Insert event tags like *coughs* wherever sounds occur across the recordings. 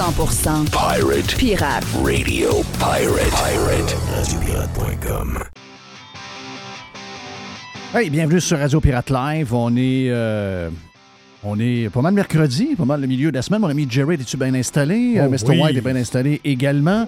100% Pirate pirate. Radio Pirate. Pirate. RadioPirate.com. Hey, bienvenue sur Radio Pirate Live. On est, euh, on est pas mal mercredi, pas mal le milieu de la semaine. Mon ami Jerry, es-tu bien installé? Oh Euh, Mr. oui. White est bien installé également.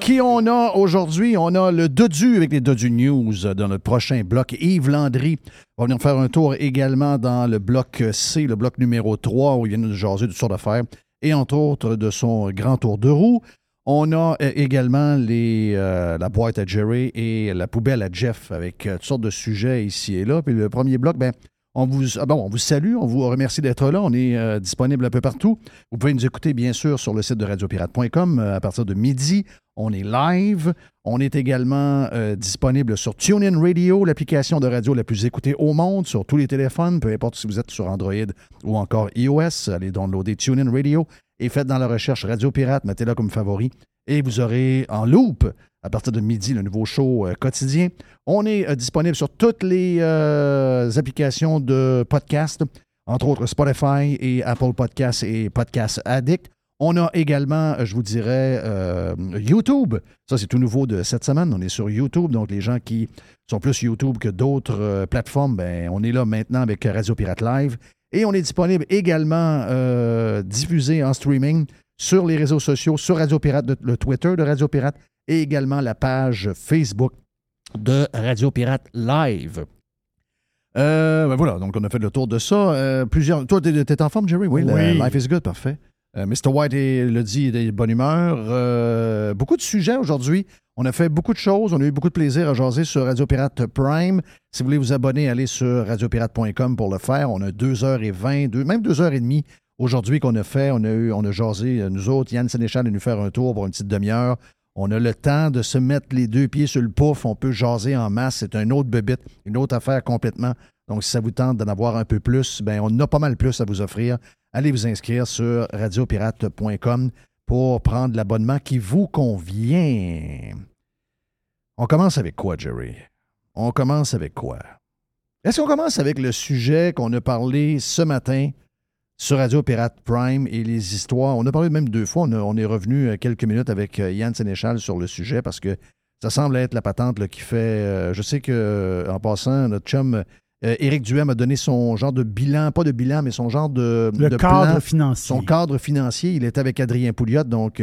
Qui on a aujourd'hui? On a le Dodu avec les Dodu News dans notre prochain bloc. Yves Landry va venir faire un tour également dans le bloc C, le bloc numéro 3, où il vient nous jaser de toutes sortes d'affaires et entre autres de son grand tour de roue. On a euh, également les, euh, la boîte à Jerry et la poubelle à Jeff avec euh, toutes sortes de sujets ici et là. Puis le premier bloc, ben, on vous, ah on vous salue, on vous remercie d'être là. On est euh, disponible un peu partout. Vous pouvez nous écouter, bien sûr, sur le site de radiopirate.com euh, à partir de midi. On est live. On est également euh, disponible sur TuneIn Radio, l'application de radio la plus écoutée au monde, sur tous les téléphones, peu importe si vous êtes sur Android ou encore iOS. Allez downloader TuneIn Radio et faites dans la recherche Radio Pirate, mettez-la comme favori et vous aurez en loop à partir de midi le nouveau show euh, quotidien. On est euh, disponible sur toutes les euh, applications de podcast, entre autres Spotify et Apple Podcasts et Podcast Addict. On a également, je vous dirais, YouTube. Ça, c'est tout nouveau de cette semaine. On est sur YouTube. Donc, les gens qui sont plus YouTube que d'autres plateformes, ben, on est là maintenant avec Radio Pirate Live. Et on est disponible également diffusé en streaming sur les réseaux sociaux, sur Radio Pirate, le Twitter de Radio Pirate et également la page Facebook de Radio Pirate Live. Euh, ben voilà, donc on a fait le tour de ça. Euh, plusieurs. Toi, t'es, t'es en forme, Jerry? Oui, la- Oui. Life is good, parfait. Euh, Mr. White le dit, il est de bonne humeur. Euh, beaucoup de sujets aujourd'hui. On a fait beaucoup de choses. On a eu beaucoup de plaisir à jaser sur Radio Pirate Prime. Si vous voulez vous abonner, allez sur radiopirate.com pour le faire. On a 2h20, deux, même 2h30 aujourd'hui qu'on a fait. On a, eu, on a jasé, nous autres. Yann Sénéchal est venu faire un tour pour une petite demi-heure. On a le temps de se mettre les deux pieds sur le pouf. On peut jaser en masse. C'est un autre bebite, une autre affaire complètement. Donc, si ça vous tente d'en avoir un peu plus, ben on a pas mal plus à vous offrir. Allez vous inscrire sur radiopirate.com pour prendre l'abonnement qui vous convient. On commence avec quoi, Jerry? On commence avec quoi? Est-ce qu'on commence avec le sujet qu'on a parlé ce matin? Sur Radio Pirate Prime et les histoires? On a parlé même deux fois. On, a- on est revenu euh, quelques minutes avec euh, Yann Sénéchal sur le sujet parce que ça semble être la patente là, qui fait. euh, je sais que, en passant, notre chum euh, Éric Duhem a donné son genre de bilan, pas de bilan, mais son genre de, Le de cadre plan, financier. son cadre financier. Il était avec Adrien Pouliot, donc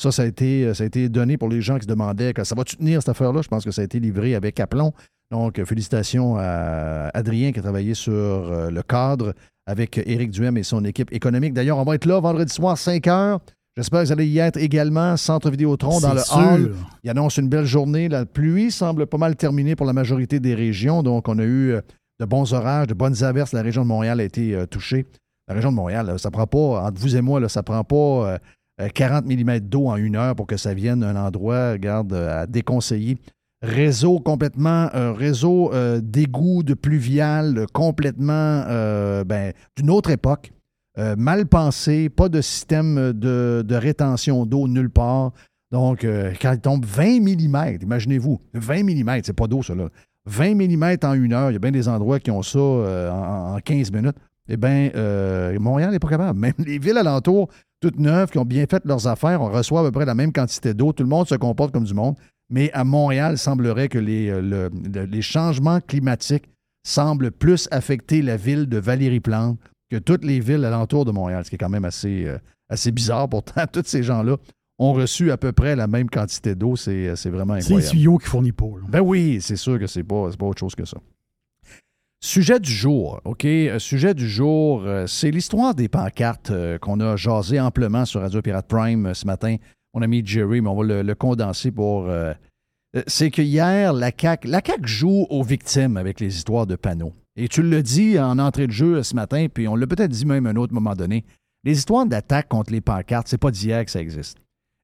ça, ça a, été, ça a été donné pour les gens qui se demandaient que ça va-tu tenir cette affaire-là? Je pense que ça a été livré avec aplomb. Donc, félicitations à Adrien qui a travaillé sur le cadre avec Éric Duhem et son équipe économique. D'ailleurs, on va être là vendredi soir, 5 heures. J'espère que vous allez y être également, Centre Vidéotron, dans le sûr. hall. Il annonce une belle journée. La pluie semble pas mal terminée pour la majorité des régions. Donc, on a eu euh, de bons orages, de bonnes averses. La région de Montréal a été euh, touchée. La région de Montréal, là, ça prend pas, entre vous et moi, là, ça prend pas euh, euh, 40 mm d'eau en une heure pour que ça vienne un endroit, regarde, euh, à déconseiller. Réseau complètement, euh, réseau euh, d'égout, de pluvial, euh, complètement euh, ben, d'une autre époque. Mal pensé, pas de système de, rétention d'eau nulle part. Donc, quand il tombe 20 mm, imaginez-vous, 20 mm, c'est pas d'eau, ça, là. 20 mm en une heure, il y a bien des endroits qui ont ça en, en 15 minutes. Eh bien, Montréal n'est pas capable. *laughs* Même les villes alentours, toutes neuves, qui ont bien fait leurs affaires, on reçoit à peu près la même quantité d'eau. Tout le monde se comporte comme du monde. Mais à Montréal, il semblerait que les, euh, le- le- les changements climatiques semblent plus affecter la ville de Valérie-Plante que toutes les villes alentours de Montréal, ce qui est quand même assez, euh, assez bizarre. Pourtant, *laughs* tous ces gens-là ont reçu à peu près la même quantité d'eau. C'est c'est vraiment C'est les incroyable. tuyaux qui fournit pas. là. Ben oui, c'est sûr que c'est pas, c'est pas autre chose que ça. Sujet du jour, OK? Euh, Sujet du jour, euh, c'est l'histoire des pancartes euh, qu'on a jasé amplement sur Radio Pirate Prime euh, ce matin. Mon ami Jerry, mais on va le, condenser pour... euh, euh, c'est que hier, la CAQ, la joue aux victimes avec les histoires de panneaux. Et tu le dis en entrée de jeu ce matin, puis on l'a peut-être dit même à un autre moment donné, les histoires d'attaque contre les pancartes, c'est pas d'hier que ça existe.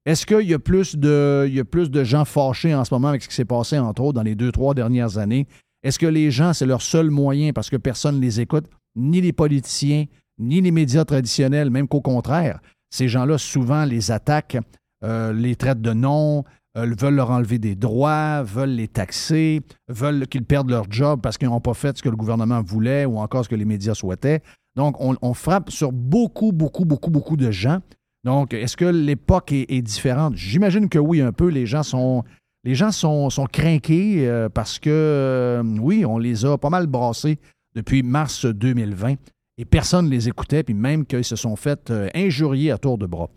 Est-ce qu'il y, a plus de- y a plus de gens fâchés en ce moment avec ce qui s'est passé, entre autres, dans les deux, trois dernières années? Est-ce que les gens, c'est leur seul moyen parce que personne ne les écoute, ni les politiciens, ni les médias traditionnels, même qu'au contraire, ces gens-là souvent les attaquent, euh, les traitent de non, euh, veulent leur enlever des droits, veulent les taxer, veulent qu'ils perdent leur job parce qu'ils n'ont pas fait ce que le gouvernement voulait ou encore ce que les médias souhaitaient. Donc, on, frappe sur beaucoup, beaucoup, beaucoup, beaucoup de gens Donc, est-ce que l'époque est, différente? J'imagine que oui, un peu. Les gens sont, les gens sont, sont euh, parce que, euh, oui, on les a pas mal brassés depuis mars 2020 et personne ne les écoutait, puis même qu'ils se sont fait injurier à tour de bras.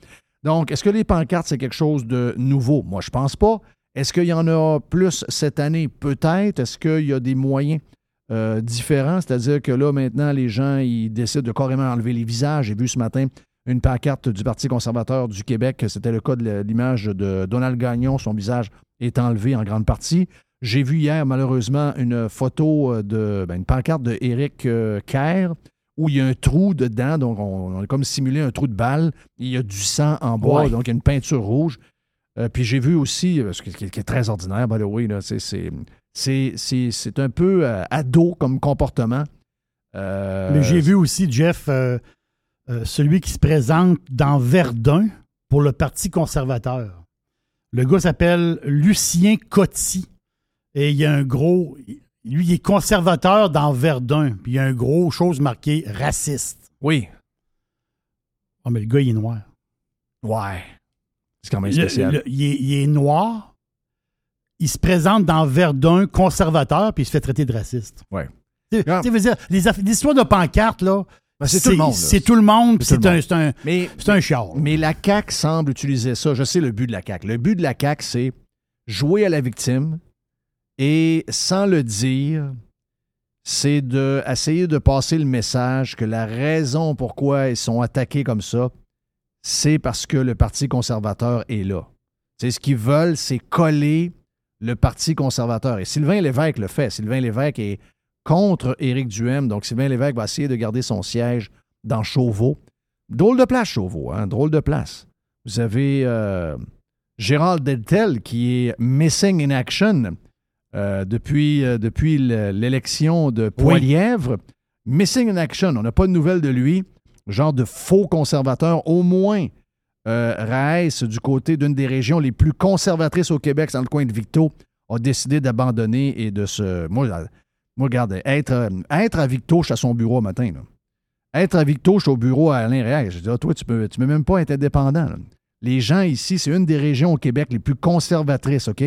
Donc, est-ce que les pancartes, c'est quelque chose de nouveau? Moi, je pense pas. Est-ce qu'il y en a plus cette année? Peut-être. Est-ce qu'il y a des moyens différents? C'est-à-dire que là, maintenant, les gens, ils décident de carrément enlever les visages. J'ai vu ce matin une pancarte du Parti conservateur du Québec. C'était le cas de l'image de Donald Gagnon. Son visage est enlevé en grande partie. J'ai vu hier, malheureusement, une photo euh, de ben, une pancarte de Éric euh, Kerr où il y a un trou dedans. Donc, on, a comme simulé un trou de balle. Il y a du sang en bois, donc il y a une peinture rouge. Euh, puis j'ai vu aussi, ce qui, est très ordinaire, by the way, c'est un peu ado comme comportement. Mais j'ai vu aussi, Jeff, euh, celui qui se présente dans Verdun pour le Parti conservateur. Le gars s'appelle Lucien Coty. Et il y a un gros. Lui, il est conservateur dans Verdun. Puis il y a un gros chose marqué raciste. Oui. Oh, mais le gars, il est noir. Ouais. C'est quand même spécial. il, est, noir. Il se présente dans Verdun conservateur, puis il se fait traiter de raciste. Ouais. Tu sais, les histoires de pancartes, là, ben, c'est tout le monde. C'est tout le monde, c'est un, un, mais, un char. Mais la CAQ semble utiliser ça. Je sais le but de la CAQ. Le but de la CAQ, c'est jouer à la victime et, sans le dire, c'est d'essayer de passer le message que la raison pourquoi ils sont attaqués comme ça, c'est parce que le Parti conservateur est là. C'est ce qu'ils veulent, c'est coller le Parti conservateur. Et Sylvain Lévesque le fait. Sylvain Lévesque est contre Éric Duhem. Donc, Sylvain Lévesque va essayer de garder son siège dans Chauveau. Drôle de place, Chauveau, hein? Drôle de place. Vous avez euh, Gérald Deltel qui est missing in action euh, depuis, euh, depuis l'élection de Poilièvre. Missing in action. On n'a pas de nouvelles de lui. Genre de faux conservateur. Au moins, euh, du côté d'une des régions les plus conservatrices au Québec, dans le coin de Victo, a décidé d'abandonner et de se. Moi, moi, regarde, être, euh, être à Victouche à son bureau matin, être à Victouche au bureau à Alain Réal, je dis, ah, toi, tu ne peux, tu peux même pas être indépendant. Les gens ici, c'est une des régions au Québec les plus conservatrices, OK?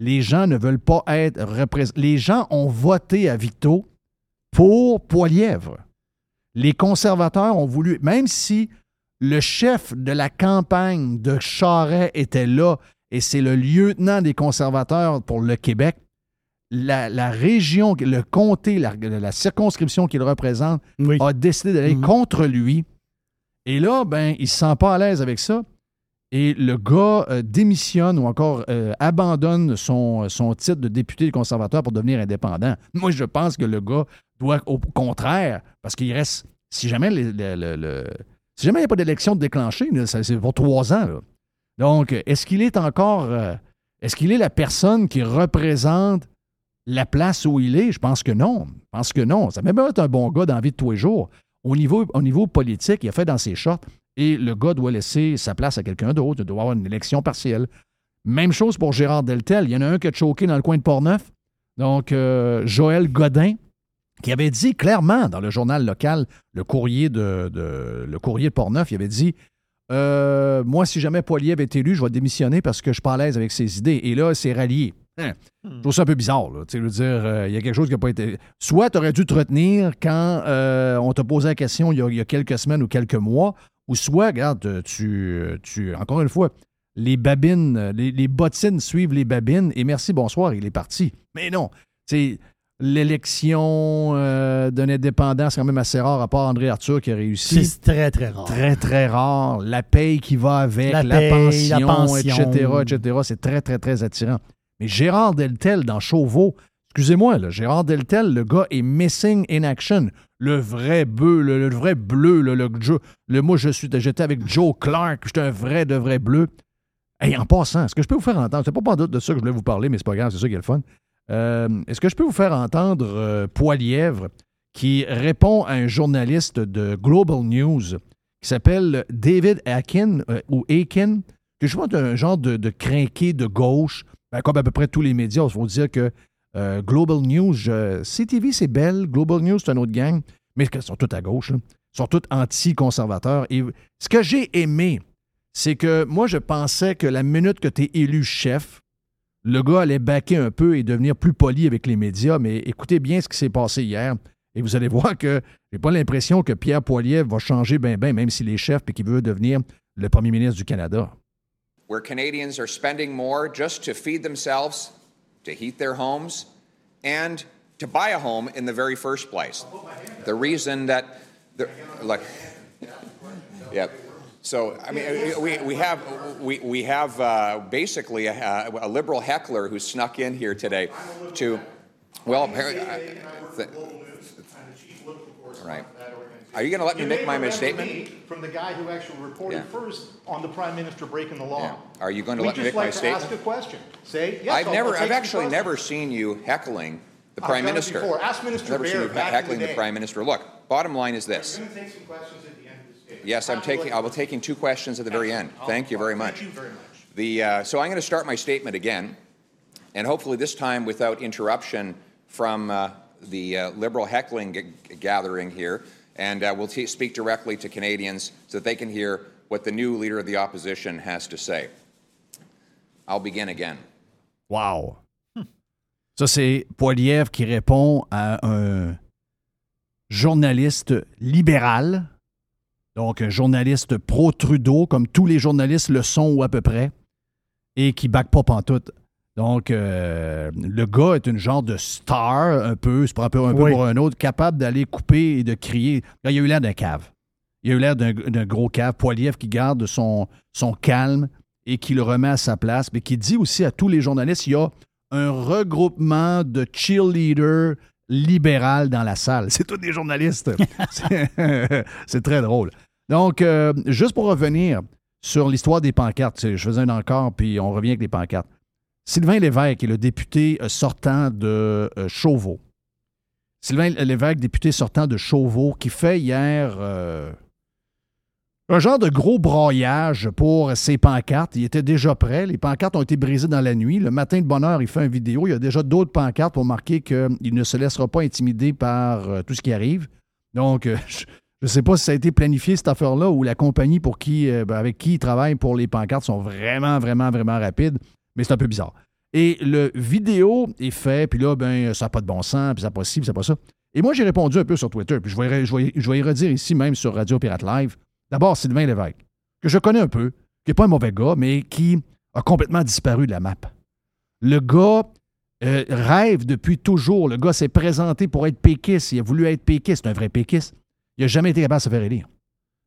Les gens ne veulent pas être représentés. Les gens ont voté à Victo pour Poilièvre. Les conservateurs ont voulu, même si le chef de la campagne de Charret était là et c'est le lieutenant des conservateurs pour le Québec, la, région, le comté, la, circonscription qu'il représente a décidé d'aller mhm. contre lui. Et là, ben, il ne se sent pas à l'aise avec ça. Et le gars euh, démissionne ou encore euh, abandonne son, son, titre de député conservateur pour devenir indépendant. Moi, je pense que le gars doit, au contraire, parce qu'il reste, si jamais il n'y a pas d'élection déclenchée, c'est pour trois ans. Donc, est-ce qu'il est encore, euh, est-ce qu'il est la personne qui représente la place où il est? Je pense que non. Je pense que non. Ça même être un bon gars dans la vie de tous les jours. Au niveau, au niveau politique, il a fait dans ses shorts et le gars doit laisser sa place à quelqu'un d'autre. Il doit avoir une élection partielle. Même chose pour Gérard Deltel. Il y en a un qui a choqué dans le coin de Portneuf. Donc, euh, Joël Godin, qui avait dit clairement dans le journal local, le courrier de, le courrier de Portneuf, il avait dit euh, Moi, si jamais Poilier est élu, je vais démissionner parce que je suis pas à l'aise avec ses idées. Et là, c'est rallié. Hein? Hmm. Je trouve ça un peu bizarre. Là. Tu veux dire, euh, il y a quelque chose qui n'a pas été. Soit tu aurais dû te retenir quand euh, on t'a posé la question il y, a, quelques semaines ou quelques mois, ou soit, regarde, tu, tu encore une fois, les babines, les, bottines suivent les babines et merci, bonsoir, il est parti. Mais non, c'est l'élection euh, d'un indépendant, c'est quand même assez rare, à part André Arthur qui a réussi. C'est très, très rare. Très, très rare. La paye qui va avec, la, pension, la pension, etc., etc. C'est très, très, très attirant. Mais Gérard Deltel dans Chauveau, excusez-moi, là, Gérard Deltel, le gars est missing in action. Le vrai bleu, le, vrai bleu, le, le, moi, je suis, j'étais avec Joe Clark, j'étais un vrai de vrai bleu. Et en passant, est-ce que je peux vous faire entendre, c'est pas pas doute de ça que je voulais vous parler, mais c'est pas grave, c'est ça qui est le fun. Euh, est-ce que je peux vous faire entendre euh, Poilièvre qui répond à un journaliste de Global News qui s'appelle David Akin euh, ou Akin, que je vois un genre de, de crinqué de gauche ben, comme à peu près tous les médias, il faut dire que euh, Global News, CTV, c'est belle. Global News, c'est un autre gang. Mais ils sont tous à gauche. Ils sont tous anti-conservateurs. Et ce que j'ai aimé, c'est que moi, je pensais que la minute que tu es élu chef, le gars allait baquer un peu et devenir plus poli avec les médias, mais écoutez bien ce qui s'est passé hier. Et vous allez voir que j'ai pas l'impression que Pierre Poilievre va changer ben ben, même s'il est chef et qu'il veut devenir le premier ministre du Canada. Where Canadians are spending more just to feed themselves, to heat their homes, and to buy a home in the very first place. The reason that, the, look, yeah. So, I mean, we, we have, we, we have uh, basically a, a, liberal heckler who snuck in here today to, well, apparently, right. Are you going to let me make my misstatement? From the guy who actually reported yeah. first on the prime minister breaking the law. Yeah. Are you going to we let me make like my statement? Ask a question. Say yes. I've I'll, never, I'll I've actually never seen you heckling the prime minister. Before. Ask Minister I've never Baird seen you heckling the, the, prime minister. Look, bottom line is this. Yes, I'm taking. I will taking two questions at the very end. Thank you very much. Thank you very much. The uh, so I'm going to start my statement again, and hopefully this time without interruption from uh, the uh, liberal heckling g- gathering here, and uh, we'll speak directly to Canadians so that they can hear what the new leader of the opposition has to say. I'll begin again. Wow. Ça, c'est Poiliev qui répond à un journaliste libéral Donc, un journaliste pro-Trudeau, comme tous les journalistes le sont ou à peu près, et qui back pas pantoute. Donc, euh, le gars est une genre de star, un peu, se prend un peu, un peu pour un autre, capable d'aller couper et de crier. il a eu l'air d'un cave. Il a eu l'air d'un gros cave. Poiliev qui garde son, son calme et qui le remet à sa place, mais qui dit aussi à tous les journalistes il y a un regroupement de cheerleaders libéral dans la salle. *laughs* C'est tous des journalistes. *laughs* C'est très drôle. Donc, euh, juste pour revenir sur l'histoire des pancartes, je faisais un encore, puis on revient avec les pancartes. Sylvain Lévesque est le député euh, sortant de euh, Chauveau. Sylvain Lévesque, député sortant de Chauveau, qui fait hier un genre de gros broyage pour ses pancartes. Il était déjà prêt. Les pancartes ont été brisées dans la nuit. Le matin de bonne heure, il fait une vidéo. Il y a déjà d'autres pancartes pour marquer qu'il ne se laissera pas intimider par tout ce qui arrive. Donc, *laughs* je ne sais pas si ça a été planifié, cette affaire-là, ou la compagnie pour qui, euh, ben, avec qui il travaille pour les pancartes sont vraiment, vraiment, vraiment rapides, mais c'est un peu bizarre. Et le vidéo est fait, puis là, ben, ça n'a pas de bon sens, puis ça n'a pas ci, puis ça n'a pas ça. Et moi, j'ai répondu un peu sur Twitter, puis je vais, je, vais, y redire ici, même sur Radio Pirate Live. D'abord, Sylvain Lévesque, que je connais un peu, qui n'est pas un mauvais gars, mais qui a complètement disparu de la map. Le gars euh, rêve depuis toujours. Le gars s'est présenté pour être péquiste. Il a voulu être péquiste. C'est un vrai péquiste. Il n'a jamais été capable de se faire élire.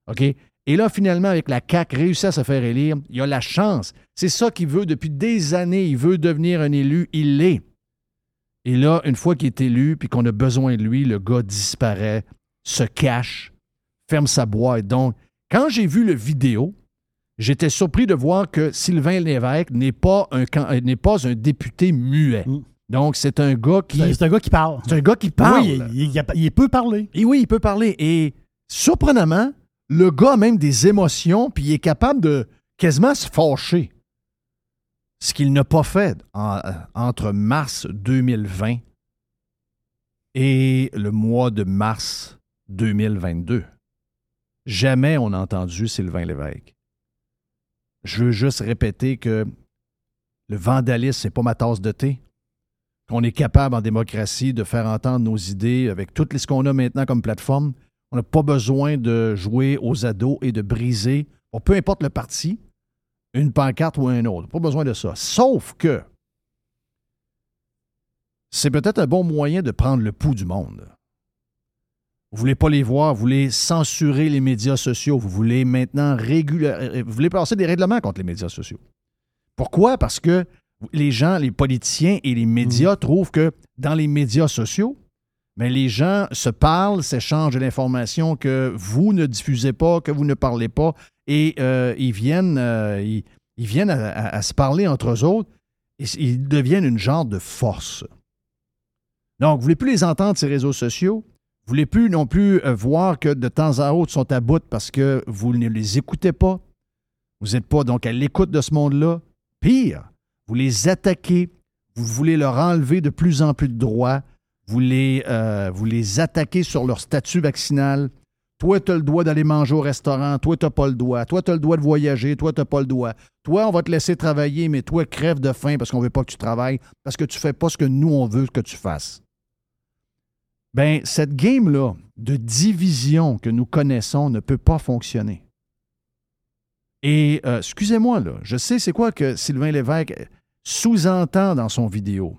OK? Et là, finalement, avec la CAQ, réussit à se faire élire. Il a la chance. C'est ça qu'il veut depuis des années. Il veut devenir un élu. Il l'est. Et là, une fois qu'il est élu puis qu'on a besoin de lui, le gars disparaît, se cache, ferme sa boîte. Donc, quand j'ai vu le vidéo, j'étais surpris de voir que Sylvain Lévesque n'est pas un, n'est pas un député muet. Mm. Donc, c'est un gars qui. C'est un gars qui parle. C'est un gars qui parle. Oui, il, peut parler. Et oui, il peut parler. Et surprenamment, le gars a même des émotions, puis il est capable de quasiment se fâcher. Ce qu'il n'a pas fait entre mars 2020 et le mois de mars 2022. Jamais on a entendu Sylvain Lévesque. Je veux juste répéter que le vandalisme, c'est pas ma tasse de thé qu'on est capable en démocratie de faire entendre nos idées avec tout ce qu'on a maintenant comme plateforme. On n'a pas besoin de jouer aux ados et de briser, peu importe le parti, une pancarte ou un autre. Pas besoin de ça. Sauf que c'est peut-être un bon moyen de prendre le pouls du monde. Vous voulez pas les voir, vous voulez censurer les médias sociaux, vous voulez maintenant réguler, vous voulez passer des règlements contre les médias sociaux. Pourquoi? Parce que les gens, les politiciens et les médias mm. trouvent que dans les médias sociaux, mais les gens se parlent, s'échangent de l'information que vous ne diffusez pas, que vous ne parlez pas, et euh, ils viennent, euh, ils, viennent à, se parler entre eux ils deviennent une genre de force. Donc, vous ne voulez plus les entendre, ces réseaux sociaux? Vous ne voulez plus non plus euh, voir que de temps à autre sont à bout parce que vous ne les écoutez pas? Vous n'êtes pas donc à l'écoute de ce monde-là? Pire, vous les attaquez, vous voulez leur enlever de plus en plus de droits, vous les, euh, vous les attaquez sur leur statut vaccinal, Toi, tu as le droit d'aller manger au restaurant. Toi, tu n'as pas le droit. Toi, tu as le droit de voyager. Toi, tu n'as pas le droit. Toi, on va te laisser travailler, mais toi, crève de faim parce qu'on ne veut pas que tu travailles, parce que tu ne fais pas ce que nous, on veut que tu fasses. Ben, cette game-là de division que nous connaissons ne peut pas fonctionner. Et euh, excusez-moi, je sais c'est quoi que Sylvain Lévesque sous-entend dans son vidéo.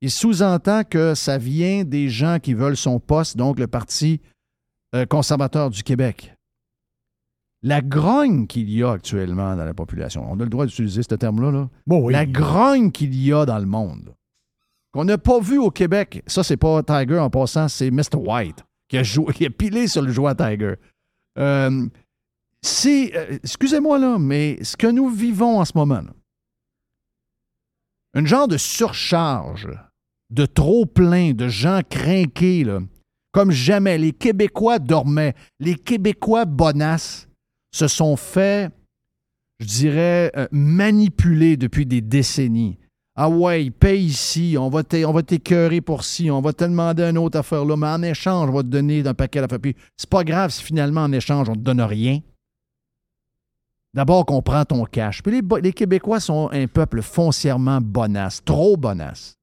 Il sous-entend que ça vient des gens qui veulent son poste, donc le Parti euh, conservateur du Québec. La grogne qu'il y a actuellement dans la population, on a le droit d'utiliser ce terme-là, là. la grogne qu'il y a dans le monde, qu'on n'a pas vu au Québec, ça, c'est pas Tiger en passant, c'est Mr. White qui a, joué, qui a pilé sur le joueur Tiger. Euh, c'est, euh, excusez-moi là, mais ce que nous vivons en ce moment, là, une genre de surcharge, de trop plein, de gens craqués, là, comme jamais. Les Québécois dormaient. Les Québécois bonasses se sont fait, je dirais, euh, manipuler depuis des décennies. Ah ouais, paye ici, on va t'écœurer pour ci, on va te demander une autre affaire là, mais en échange, on va te donner un paquet d'affaires. Puis c'est pas grave si finalement en échange, on te donne rien. D'abord qu'on prend ton cash. Puis les, les, Québécois sont un peuple foncièrement bonasse, trop bonasse.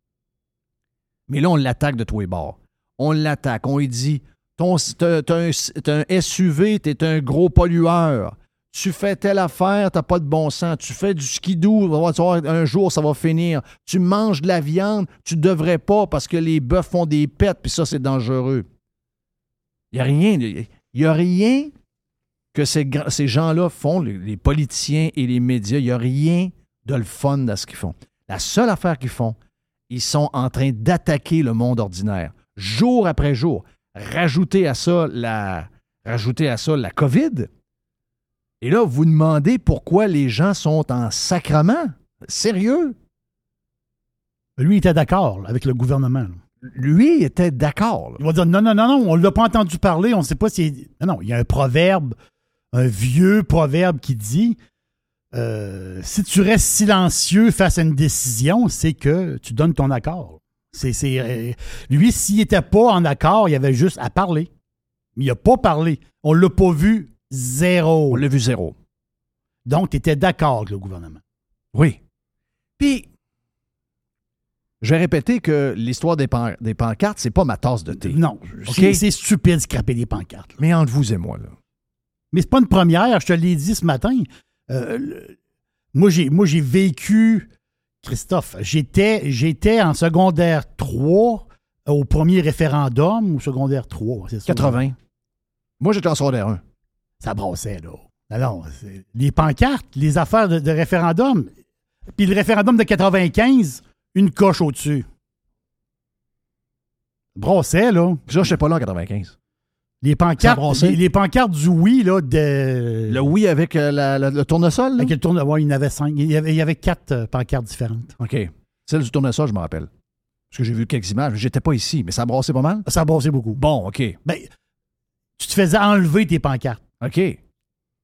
Mais là, on l'attaque de tous les bords on l'attaque. On lui dit T'es un, SUV, t'es un gros pollueur. Tu fais telle affaire, t'as pas de bon sens. Tu fais du skidoo, un jour ça va finir. Tu manges de la viande, tu devrais pas parce que les bœufs font des pets, puis ça c'est dangereux. Il n'y a rien. Il y a rien que ces, gens-là font, les, politiciens et les médias. Il n'y a rien de fun dans ce qu'ils font. La seule affaire qu'ils font, ils sont en train d'attaquer le monde ordinaire jour après jour. Rajouter à ça la, rajouter à ça la COVID. Et là, vous demandez pourquoi les gens sont en sacrement. Sérieux? Lui était d'accord avec le gouvernement. Lui était d'accord. Il va dire non, non, non, non, on ne l'a pas entendu parler, on ne sait pas si. Non, non, il y a un proverbe, un vieux proverbe qui dit euh, si tu restes silencieux face à une décision, c'est que tu donnes ton accord. C'est, euh, lui, s'il n'était pas en accord, il avait juste à parler. Mais il n'a pas parlé. On ne l'a pas vu zéro. On l'a vu zéro. Donc, tu étais d'accord avec le gouvernement. Oui. Puis, je vais répéter que l'histoire des, des pancartes, c'est pas ma tasse de thé. Non. C'est stupide de scraper des pancartes. Mais entre vous et moi, là. Mais c'est pas une première, je te l'ai dit ce matin. Euh, moi, j'ai vécu Christophe, j'étais, j'étais en secondaire 3 au premier référendum, ou secondaire 3, c'est ça? 80. Moi, j'étais en secondaire 1. Ça brassait, là. Alors, les pancartes, les affaires de, référendum, puis le référendum de 95, une coche au-dessus. Brassait, là. Ça, je sais pas là en 95. Les pancartes, les, pancartes du oui, là, de. Le oui avec euh, le tournesol, Avec le tournesol, il y en avait cinq. Il y avait, il y avait quatre euh, pancartes différentes. OK. Celle du tournesol, je me rappelle. Parce que j'ai vu quelques images. J'étais pas ici, mais ça a brassé pas mal? Ça a brassé beaucoup. Bon, OK. Ben, tu te faisais enlever tes pancartes. OK.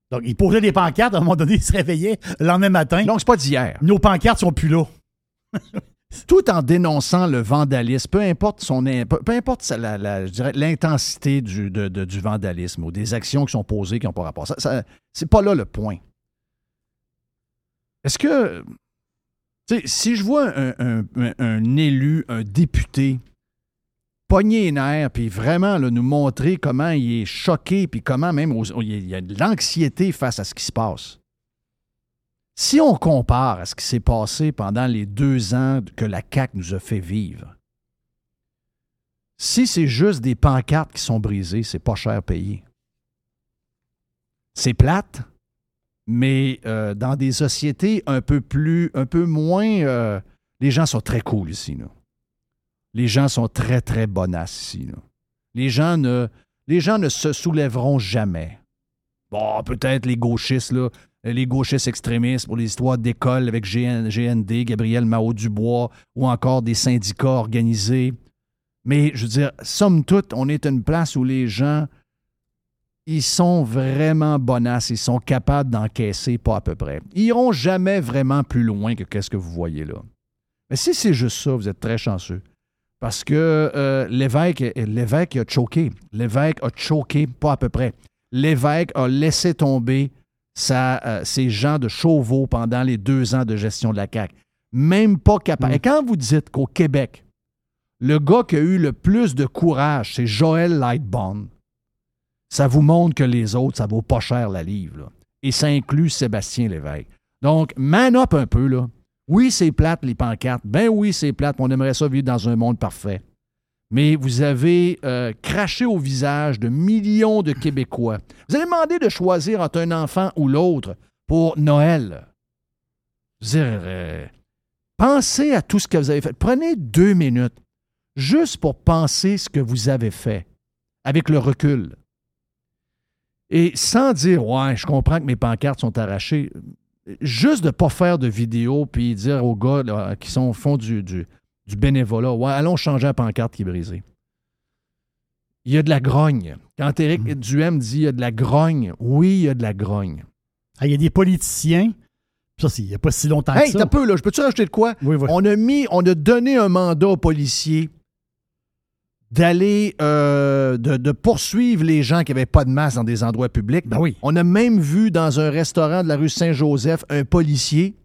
Donc, ils posaient des pancartes, à un moment donné, ils se réveillaient le lendemain matin. Donc, c'est pas d'hier. Nos pancartes sont plus là. Tout en dénonçant le vandalisme, peu importe son peu l'intensité du, vandalisme ou des actions qui sont posées qui n'ont pas rapport. Ça, c'est pas là le point. Est-ce que si je vois un, élu, un député, pogner les nerfs, puis vraiment nous montrer comment il est choqué, puis comment même il y a de l'anxiété face à ce qui se passe, si on compare à ce qui s'est passé pendant les deux ans que la CAQ nous a fait vivre, si c'est juste des pancartes qui sont brisées, c'est pas cher payé. C'est plate, mais euh, dans des sociétés un peu plus, un peu moins, euh, les gens sont très cool ici. Les gens sont très, très bonasses ici. Les, gens ne, les gens ne se soulèveront jamais. Bon, peut-être les gauchistes, là, les gauchistes extrémistes pour les histoires d'école avec GND, Gabriel Mao-Dubois ou encore des syndicats organisés. Mais je veux dire, somme toute, on est une place où les gens, ils sont vraiment bonasses, ils sont capables d'encaisser pas à peu près. Ils iront jamais vraiment plus loin que qu'est-ce que vous voyez là. Mais si c'est juste ça, vous êtes très chanceux. Parce que euh, l'évêque, l'évêque a choqué. L'évêque a choqué, pas à peu près. L'évêque a laissé tomber euh, ses gens de Chauveau pendant les deux ans de gestion de la CAQ. Même pas capable. Mm. Et quand vous dites qu'au Québec, le gars qui a eu le plus de courage, c'est Joël Lightbone, ça vous montre que les autres, ça vaut pas cher la livre. là. Et ça inclut Sébastien Lévesque. Donc, man up un peu, là. Oui, c'est plate, les pancartes. Ben oui, c'est plate. On aimerait ça vivre dans un monde parfait. Mais vous avez euh, craché au visage de millions de Québécois. Vous allez demander de choisir entre un enfant ou l'autre pour Noël. Dire, euh, pensez à tout ce que vous avez fait. Prenez deux minutes juste pour penser ce que vous avez fait avec le recul. Et sans dire, ouais, je comprends que mes pancartes sont arrachées, juste de ne pas faire de vidéo puis dire aux gars qui sont au fond du, du, du bénévolat, ouais, allons changer la pancarte qui est brisée. Il y a de la grogne. Quand Éric Duhem dit il y a de la grogne, oui, il y a de la grogne. Ah, Il y a des politiciens, ça, c'est il n'y a pas si longtemps Hey, que ça. t'as peu, là, je peux-tu rajouter de quoi? Oui. On a mis, on a donné un mandat aux policiers d'aller, euh, de, de poursuivre les gens qui n'avaient pas de masque dans des endroits publics. Ben oui. On a même vu dans un restaurant de la rue Saint-Joseph un policier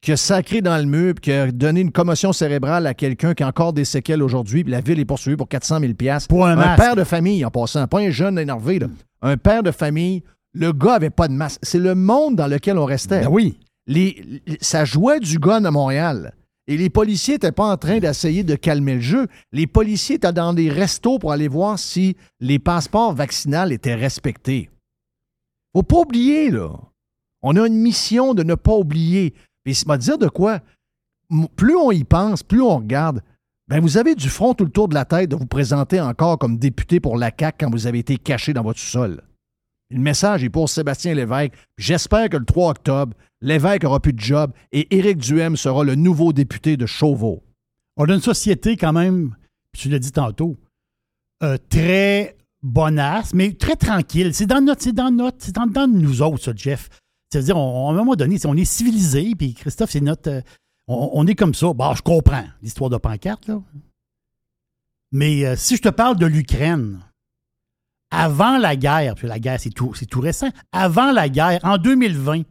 qui a sacré dans le mur puis qui a donné une commotion cérébrale à quelqu'un qui a encore des séquelles aujourd'hui. Puis la ville est poursuivie pour 400 000 Pour un masque. père de famille, en passant, pas un jeune énervé. là. Un père de famille, le gars avait pas de masque. C'est le monde dans lequel on restait Ben oui. les, les- ça jouait du gun à Montréal. Et les policiers n'étaient pas en train d'essayer de calmer le jeu. Les policiers étaient dans des restos pour aller voir si les passeports vaccinaux étaient respectés. Faut pas oublier, là. On a une mission de ne pas oublier. Et c'est m'a dire de quoi? Plus on y pense, plus on regarde, ben vous avez du front tout le tour de la tête de vous présenter encore comme député pour la CAQ quand vous avez été caché dans votre sol. Le message est pour Sébastien Lévesque. J'espère que le 3 octobre, Lévesque aura plus de job et Éric Duhem sera le nouveau député de Chauveau. On a une société quand même, puis tu l'as dit tantôt, euh, très bonasse, mais très tranquille. C'est dans notre, c'est dans notre, c'est dans, dans nous autres, ça, Jeff. C'est-à-dire, à un moment donné, on est civilisé, puis Christophe, c'est notre. euh, on, est comme ça. Bon, je comprends l'histoire de pancarte, là. Mais euh, si je te parle de l'Ukraine, avant la guerre, puis la guerre, c'est tout, tout récent, avant la guerre, en 2020,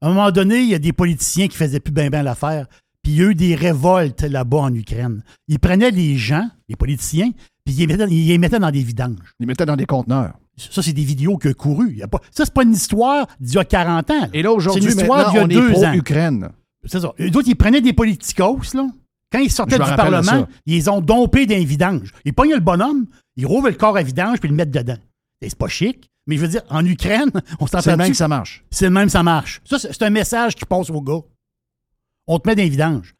à un moment donné, il y a des politiciens qui faisaient plus bien ben l'affaire, puis il y a eu des révoltes là-bas en Ukraine. Ils prenaient les gens, les politiciens, puis ils les mettaient, les dans des vidanges. Ils mettaient dans des conteneurs. Ça, c'est des vidéos que couru. Y a pas, ça, c'est pas une histoire d'il y a 40 ans. là. Et là, aujourd'hui, C'est une histoire on d'il y a est deux ans. pro-Ukraine. C'est ça. Eux autres, ils prenaient des politicos, là. Quand ils sortaient Je du Parlement, ils les ont dompés d'un vidange. Ils pognaient le bonhomme, ils rouvraient le corps à vidange, puis ils le mettent dedans. Et C'est pas chic, mais je veux dire, en Ukraine, *laughs* on s'entend C'est le même que ça marche. C'est le même, ça marche. Ça, c'est c'est un message qui passe aux gars. On te met dans les vidanges.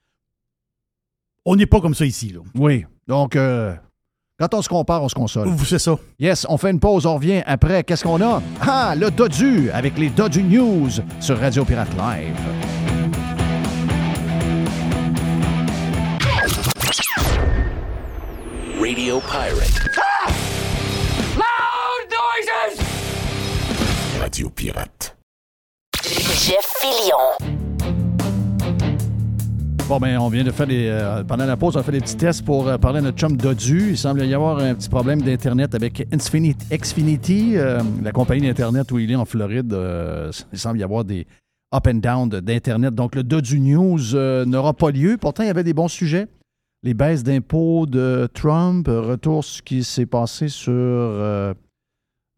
On n'est pas comme ça ici, là. Oui. Donc, euh, quand on se compare, on se console. Vous, C'est ça. Yes, on fait une pause, on revient après. Qu'est-ce qu'on a? Ah, le Dodu avec les Dodu News sur Radio Pirate Live. Radio Pirate. Loud noises! Radio Pirate. Jeff Fillion. Bon, ben, on vient de faire des. euh, pendant la pause, on a fait des petits tests pour euh, parler à notre chum Dodu. Il semble y avoir un petit problème d'Internet avec Xfinity, Xfinity, euh, la compagnie d'Internet où il est en Floride. Il semble y avoir des up and down d'Internet. Donc, le Dodu News n'aura pas lieu. Pourtant, il y avait des bons sujets. Les baisses d'impôts de Trump, retour ce qui s'est passé sur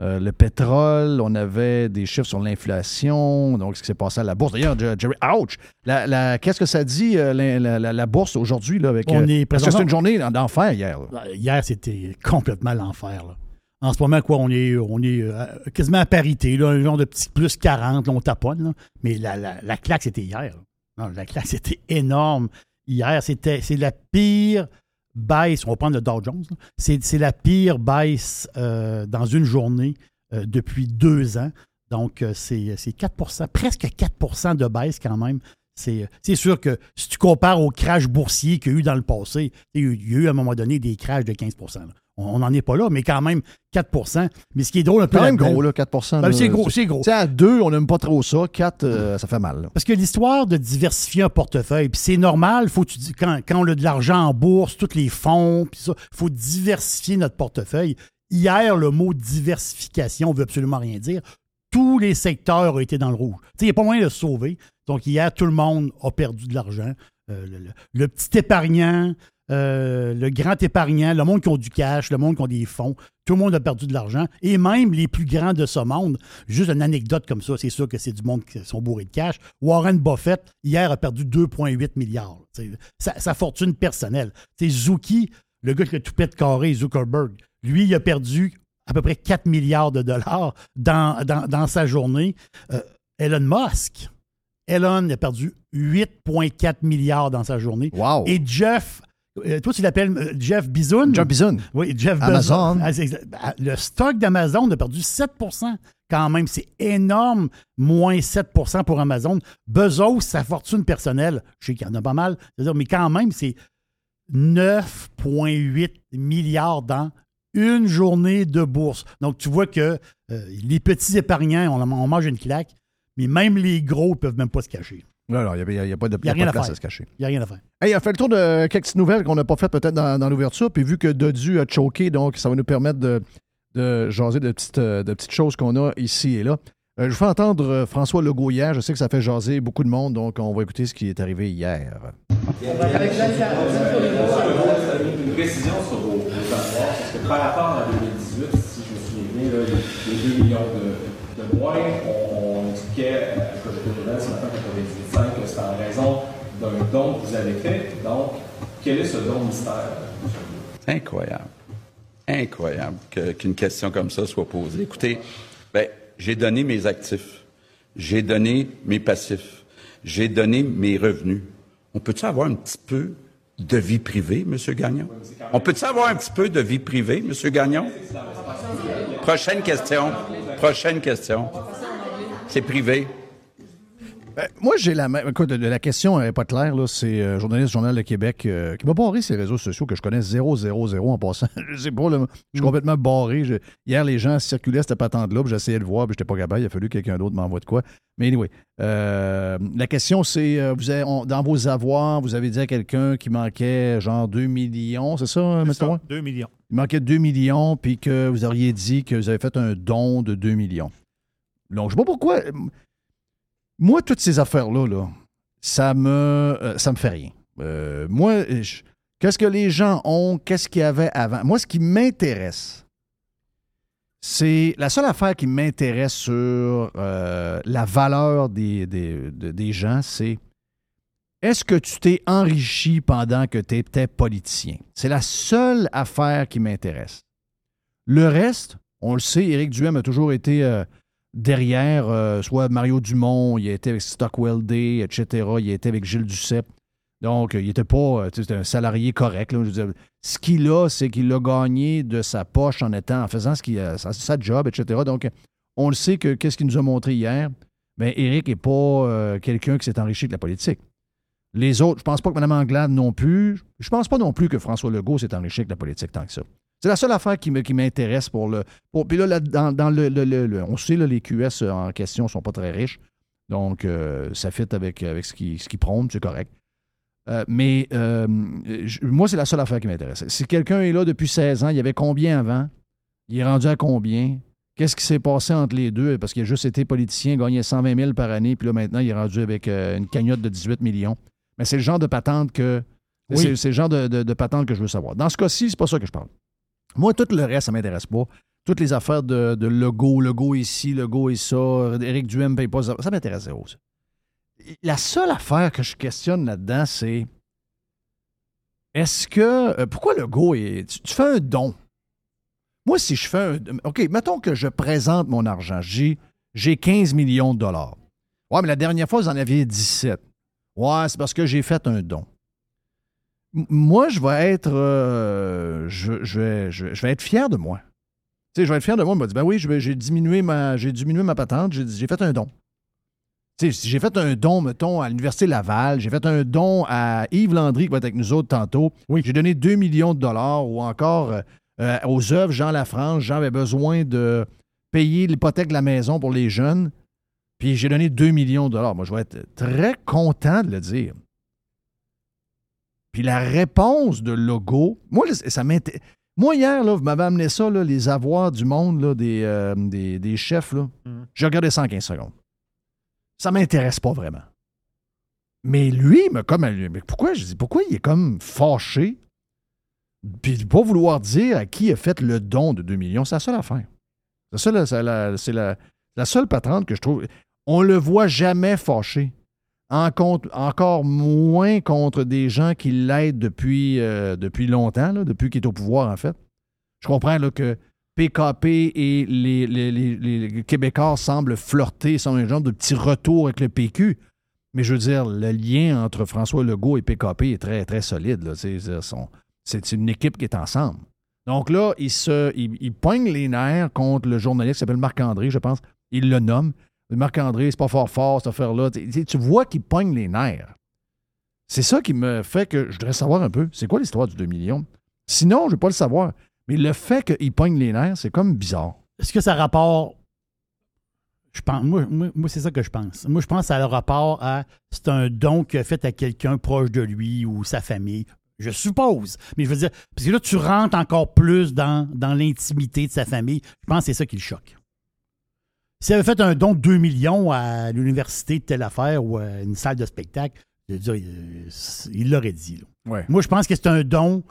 euh, le pétrole. On avait des chiffres sur l'inflation, donc ce qui s'est passé à la bourse. D'ailleurs, Jer- Jerry, ouch! La- la- Qu'est-ce que ça dit, euh, la, bourse aujourd'hui? là, Avec, On euh, est parce que c'est une journée d'en- d'enfer hier. là. Euh, Hier, c'était complètement l'enfer. là. En ce moment, quoi, on est, on est quasiment à parité, là, un genre de petit plus 40, là, on taponne. là. Mais la, la- la claque, c'était hier. Non, la claque, *laughs* c'était énorme. Hier, c'était, c'est la pire baisse. On va prendre le Dow Jones. C'est, la pire baisse euh, dans une journée euh, depuis deux ans. Donc, euh, c'est, c'est 4% presque 4% de baisse quand même. C'est, sûr que si tu compares au crash boursier qu'il y a eu dans le passé, il y a eu- il y a eu à un moment donné des crashs de 15 là. On n'en est pas là, mais quand même 4 Mais ce qui est drôle un peu Quand même gros, là, 4 Ben, c'est gros, c'est gros. À 2, on n'aime pas trop ça. 4, euh, ça fait mal. là. Parce que l'histoire de diversifier un portefeuille, puis c'est normal, faut tu quand, quand on a de l'argent en bourse, tous les fonds, puis ça, il faut diversifier notre portefeuille. Hier, le mot diversification ne veut absolument rien dire. Tous les secteurs ont été dans le rouge. Il n'y a pas moyen de se sauver. Donc, hier, tout le monde a perdu de l'argent. Euh, le, le- le petit épargnant, euh, le grand épargnant, le monde qui a du cash, le monde qui a des fonds, tout le monde a perdu de l'argent. Et même les plus grands de ce monde, juste une anecdote comme ça, c'est sûr que c'est du monde qui sont bourrés de cash. Warren Buffett, hier, a perdu 2,8 milliards. Sa, sa fortune personnelle. C'est Zuki, le gars qui a tout pète carré, Zuckerberg, lui, il a perdu à peu près 4 milliards de dollars dans, dans, dans sa journée. Euh, Elon Musk, Elon a perdu 8,4 milliards dans sa journée. Wow. Et Jeff, euh, toi, tu l'appelles euh, Jeff Bezos. Jeff Bezos. Oui, Jeff. Amazon. Ah. Ah, Le stock d'Amazon a perdu 7 quand même. C'est énorme, moins 7 pour Amazon. Bezos, sa fortune personnelle, je sais qu'il y en a pas mal, mais quand même, c'est 9,8 milliards dans une journée de bourse. Donc, tu vois que euh, les petits épargnants, on, on mange une claque, mais même les gros ne peuvent même pas se cacher. Non, non, il n'y a, pas de, y a il y a rien pas de à place faire. à se cacher. Il n'y a rien à faire. Hey, on fait le tour de quelques nouvelles qu'on n'a pas faites peut-être dans, dans l'ouverture. Puis vu que Dodu a choqué, donc ça va nous permettre de, de jaser de petites, de petites choses qu'on a ici et là. Euh, je vous fais entendre euh, François Legault hier. Je sais que ça fait jaser beaucoup de monde, donc on va écouter ce qui est arrivé hier. Une précision sur vos, vos parce que par rapport à 2018, si je me souviens bien, les, les 2 millions de, de moins, on, on expliquait à Projet de nouvelle ce matin à 98.5 que c'était en raison d'un don que vous avez fait. Donc, quel est ce don mystère? Incroyable. Incroyable qu'une question comme ça soit posée. Écoutez, ben, j'ai donné mes actifs, j'ai donné mes passifs, j'ai donné mes revenus. On peut-tu avoir un petit peu de vie privée, M. Gagnon? On peut-tu avoir un petit peu de vie privée, M. Gagnon? Prochaine question. Prochaine question. C'est privé. Ben, moi, j'ai la même. Écoute, la question n'est pas claire. là. C'est euh, journaliste du Journal de Québec euh, qui m'a barré ses réseaux sociaux que je connais 0, 0, 0 en passant. *laughs* je sais pas, là, je suis complètement barré. Je- Hier, les gens circulaient cette patente-là, puis j'essayais de voir, puis j'étais pas capable. Il a fallu que quelqu'un d'autre m'envoie de quoi. Mais anyway, euh, la question, c'est euh, vous avez- on- dans vos avoirs, vous avez dit à quelqu'un qui manquait genre 2 millions, c'est ça, M. Roy? 2 millions. Il manquait 2 millions, puis que vous auriez dit que vous avez fait un don de 2 millions. Donc, je sais pas pourquoi. Moi, toutes ces affaires-là, là, ça me, euh, ça me fait rien. Euh, moi, qu'est-ce que les gens ont, qu'est-ce qu'il y avait avant? Moi, ce qui m'intéresse, c'est la seule affaire qui m'intéresse sur euh, la valeur des, des, de- des gens, c'est est-ce que tu t'es enrichi pendant que tu étais politicien? C'est la seule affaire qui m'intéresse. Le reste, on le sait, Éric Duhem a toujours été derrière, euh, soit Mario Dumont, il été avec Stockwell Day, etc. Il été avec Gilles Duceppe. Donc, il n'était pas euh, c'était un salarié correct. là. Ce qu'il a, c'est qu'il a gagné de sa poche en étant, en faisant ce qu'il a, sa, job, etc. Donc, on le sait que qu'est-ce qu'il nous a montré hier? Bien, Éric n'est pas euh, quelqu'un qui s'est enrichi de la politique. Les autres, je pense pas que Mme Anglade non plus. Je pense pas non plus que François Legault s'est enrichi avec la politique tant que ça. C'est la seule affaire qui me- qui m'intéresse pour le. Pour, puis là, là, dans, dans le, le- le- le- On sait, là, les QS en question sont pas très riches. Donc, euh, ça fit avec, avec ce qu'ils ce prônent, c'est correct. Euh, mais euh, je- moi, c'est la seule affaire qui m'intéresse. Si quelqu'un est là depuis 16 ans, il y avait combien avant? Il est rendu à combien? Qu'est-ce qui s'est passé entre les deux? Parce qu'il a juste été politicien, gagné 120 000 par année, puis là, maintenant, il est rendu avec euh, une cagnotte de 18 millions. Mais c'est le genre de patente que. Oui. C'est c'est le genre de, de- de patente que je veux savoir. Dans ce cas-ci, c'est pas ça que je parle. Moi, tout le reste, ça m'intéresse pas. Toutes les affaires de, de logo, logo ici, logo et ça, Éric Duhem paye pas ça, m'intéresse zéro. ça. La seule affaire que je questionne là-dedans, c'est est-ce que. euh, pourquoi le go est. Tu, tu fais un don? Moi, si je fais un. OK, mettons que je présente mon argent. J'ai, j'ai 15 millions de dollars. Ouais, mais la dernière fois, vous en aviez 17. Ouais, c'est parce que j'ai fait un don. Moi, je vais être. euh, je, je vais, je, je vais être fier de moi. Tu sais, je vais être fier de moi. Il m'a dit, ben oui, j'ai diminué ma, j'ai diminué ma patente, j'ai, fait un don. Tu sais, si j'ai fait un don, mettons, à l'Université Laval, j'ai fait un don à Yves Landry qui va être avec nous autres tantôt. Oui. J'ai donné 2 millions de dollars ou encore euh, euh, aux œuvres Jean Lafrance. Jean avait besoin de payer l'hypothèque de la maison pour les jeunes. Puis j'ai donné 2 millions de dollars. Moi, je vais être très content de le dire. Puis la réponse de Logo, moi, ça m'intéresse. Moi, hier, là, vous m'avez amené ça, là, les avoirs du monde, là, des, euh, des, des, chefs. Là. J'ai regardé 115 secondes. Ça m'intéresse pas vraiment. Mais lui, mais comme, mais pourquoi, je dis, pourquoi il est comme fâché? Puis de pas vouloir dire à qui a fait le don de 2 millions, c'est la seule affaire. C'est la, la, la, seule patronne que je trouve. On le voit jamais fâché. Encore moins contre des gens qui l'aident depuis, euh, longtemps, depuis qu'il est au pouvoir, en fait. Je comprends là, que PKP et les, les, Québécois semblent flirter, sont un genre de petit retour avec le PQ. Mais je veux dire, le lien entre François Legault et PKP est très, très solide. C'est une équipe qui est ensemble. Donc là, il, se, les nerfs contre le journaliste qui s'appelle Marc-André, je pense. Il le nomme. Marc-André, c'est pas fort fort, cette affaire-là. Tu, vois qu'il pogne les nerfs. C'est ça qui me fait que je voudrais savoir un peu, c'est quoi l'histoire du 2 millions? Sinon, je ne veux pas le savoir. Mais le fait qu'il pogne les nerfs, c'est comme bizarre. Est-ce que ça rapporte. Je pense, moi, moi, c'est ça que je pense. Moi, je pense que ça a le rapport à c'est un don qu'il a fait à quelqu'un proche de lui ou sa famille. Je suppose. Mais je veux dire, parce que là, tu rentres encore plus dans, dans l'intimité de sa famille. Je pense que c'est ça qui le choque. S'il avait fait un don de 2 millions à l'université de telle affaire ou à une salle de spectacle, il l'aurait dit. Moi, je pense que c'est un don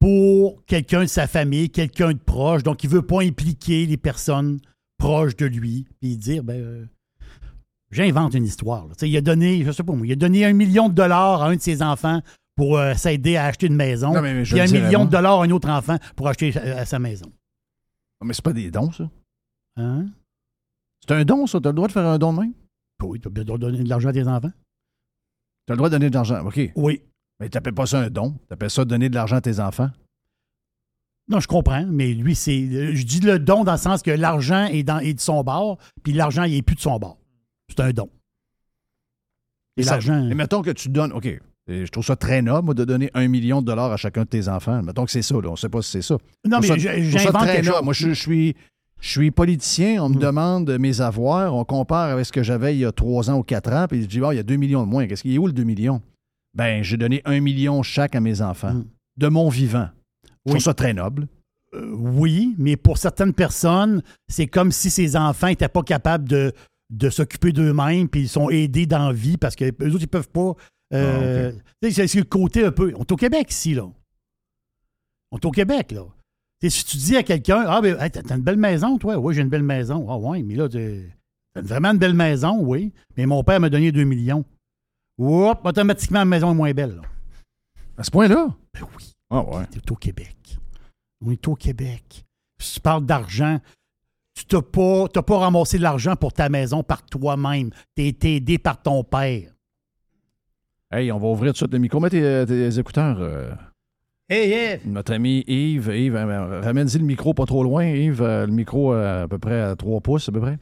pour quelqu'un de sa famille, quelqu'un de proche, donc il ne veut pas impliquer les personnes proches de lui, puis dire, ben, euh, j'invente une histoire. Il a donné, je sais pas moi, il a donné un million de dollars à un de ses enfants pour euh, s'aider à acheter une maison, puis un million de dollars à un autre enfant pour acheter sa maison. Mais c'est pas des dons, ça. Hein? C'est un don, ça? Tu as le droit de faire un don de même? Oui, tu as le droit de donner de l'argent à tes enfants. Tu as le droit de donner de l'argent, OK. Oui. Mais tu n'appelles pas ça un don. Tu appelles ça donner de l'argent à tes enfants? Non, je comprends, mais lui, c'est. Je dis le don dans le sens que l'argent est, dans, est de son bord, puis l'argent, il n'est plus de son bord. C'est un don. Et, l'argent. Et mettons que tu donnes. OK. je trouve ça très noble, de donner un million de dollars à chacun de tes enfants. Mettons que c'est ça, là. On ne sait pas si c'est ça. Non, mais j'invente. Moi, je, suis. Je suis politicien, on me hmm. demande mes avoirs, on compare avec ce que j'avais il y a trois ans ou quatre ans, puis je dis, oh, il y a deux millions de moins. Qu'est-ce qu'il est où le deux millions? Ben, j'ai donné un million chaque à mes enfants, hmm. de mon vivant. Je trouve ça très noble. Euh, oui, mais pour certaines personnes, c'est comme si ces enfants n'étaient pas capables de, de s'occuper d'eux-mêmes, puis ils sont aidés dans la vie parce que eux autres, ils peuvent pas. Euh, ah, c'est le côté un peu. On est au Québec ici, là. On est au Québec, là si tu dis à quelqu'un, ah, ben, t'as une belle maison, toi? Oui, j'ai une belle maison. Ah, oui, mais là, t'as vraiment une belle maison, oui. Mais mon père m'a donné 2 millions. Oups, automatiquement, la maison est moins belle. À ce point-là? Ben oui. Ah, ouais. T'es au Québec. On est au Québec. Si tu parles d'argent, tu n'as pas, pas ramassé de l'argent pour ta maison par toi-même. Tu été aidé par ton père. Hey, on va ouvrir tout de suite le micro. Mets tes, écouteurs. Euh, Hey, Yves! Notre ami Yves. Yves, euh, ramène-y le micro pas trop loin. Yves, euh, le micro euh, à peu près à 3 pouces, à peu près.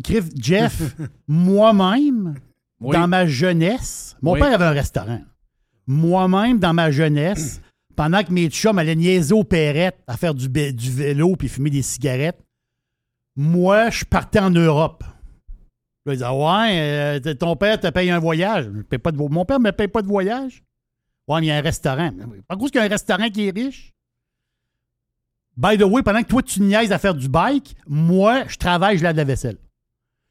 Griff, Jeff, *laughs* moi-même, dans ma jeunesse, mon père avait un restaurant. Moi-même, dans ma jeunesse, *clears throat* pendant que mes chums allaient niaiser aux perrettes à faire du, du vélo puis fumer des cigarettes, moi, je partais en Europe. Je disais, ouais, ton père te paye un voyage. pas de Mon père ne me paye pas de voyage. Ouais, mais il y a un restaurant. Pas cause qu'il y a un restaurant qui est riche? By the way, pendant que toi, tu niaises à faire du bike, moi, je travaille, je lave la vaisselle.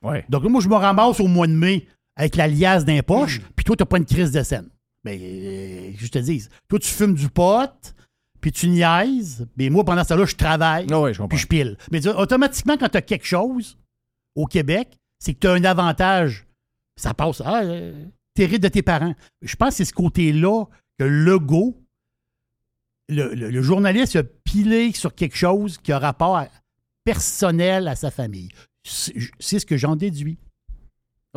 Ouais. Donc, moi, je me ramasse au mois de mai avec la liasse d'un poche, mm. puis toi, tu n'as pas une crise de scène. Mais, euh, je te dis, toi, tu fumes du pot, puis tu niaises, mais moi, pendant ça là je travaille, ah puis je pile. Mais automatiquement, quand tu as quelque chose au Québec, c'est que tu as un avantage. Ça passe. Ah, euh, de tes parents. Je pense que c'est ce côté-là que Legault, le, le, journaliste a pilé sur quelque chose qui a rapport personnel à sa famille. C'est ce que j'en déduis.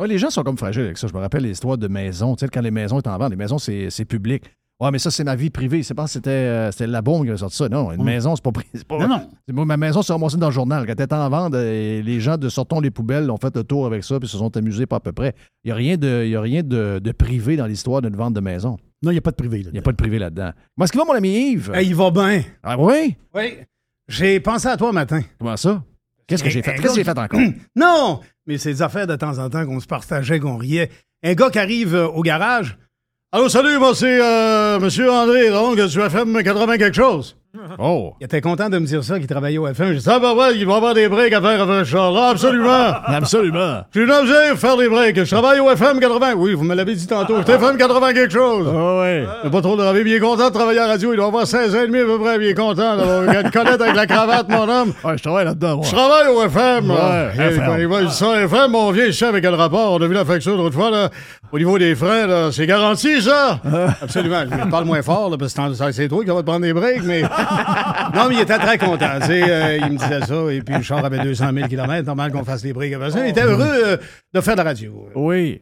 les gens sont comme fragiles avec ça. Je me rappelle l'histoire de maisons. Tu sais, quand les maisons étaient en vente, les maisons, c'est public. Ouais, mais ça, c'est ma vie privée. C'est pas c'était euh, c'était la bombe qui a sorti ça. Non, une maison, c'est pas, pas. Non, non. ma maison s'est ramassée dans le journal. Quand elle était en vente, euh, les gens de Sortons les poubelles ont fait le tour avec ça puis se sont amusés pas à peu près. Il n'y a rien, de, y a rien de, de privé dans l'histoire d'une vente de maison. Non, il n'y a pas de privé. Il n'y a pas de privé là-dedans. Comment est-ce qu'il va, mon ami Yves? Hey, il va bien. Ah oui? Oui. J'ai pensé à toi matin. Comment ça? Qu'est-ce que j'ai fait? Un Qu'est-ce que j'ai fait encore? *clears throat* Non, mais c'est des affaires de temps en temps qu'on se partageait, qu'on riait. Un gars qui arrive euh, au garage. Allô, salut, moi c'est euh, Monsieur André, donc tu as fait 80 quelque chose. Oh! Il était content de me dire ça, qu'il travaillait au FM. J'ai dit, ah ben ouais, il va avoir des breaks à faire avec ce char-là, absolument. *laughs* Absolument. J'ai une obligé faire des breaks. Je travaille au FM 80. Oui, vous me l'avez dit tantôt. FM 80 quelque chose. Ah ouais. Il pas trop de rêver. Il est content de travailler à la radio. Il doit avoir 16 ans et demi à peu près. Il est content d'avoir une connaître avec la cravate, mon homme. Ouais, je travaille là-dedans, moi. Je travaille au FM. Ouais, FM. quand il va ça, FM, on vient ici avec le rapport. On a vu la facture l'autre fois, là. Au niveau des frais, là, c'est garanti, ça? *laughs* Absolument. Je parle moins fort, là, parce que c'est- toi qui va te prendre des breaks, mais. *laughs* non, mais il était très content. tu sais, euh, il me disait ça, et puis le char avait 200 000 km. Normal qu'on fasse des breaks ça. Il était heureux euh, de faire de la radio. Oui.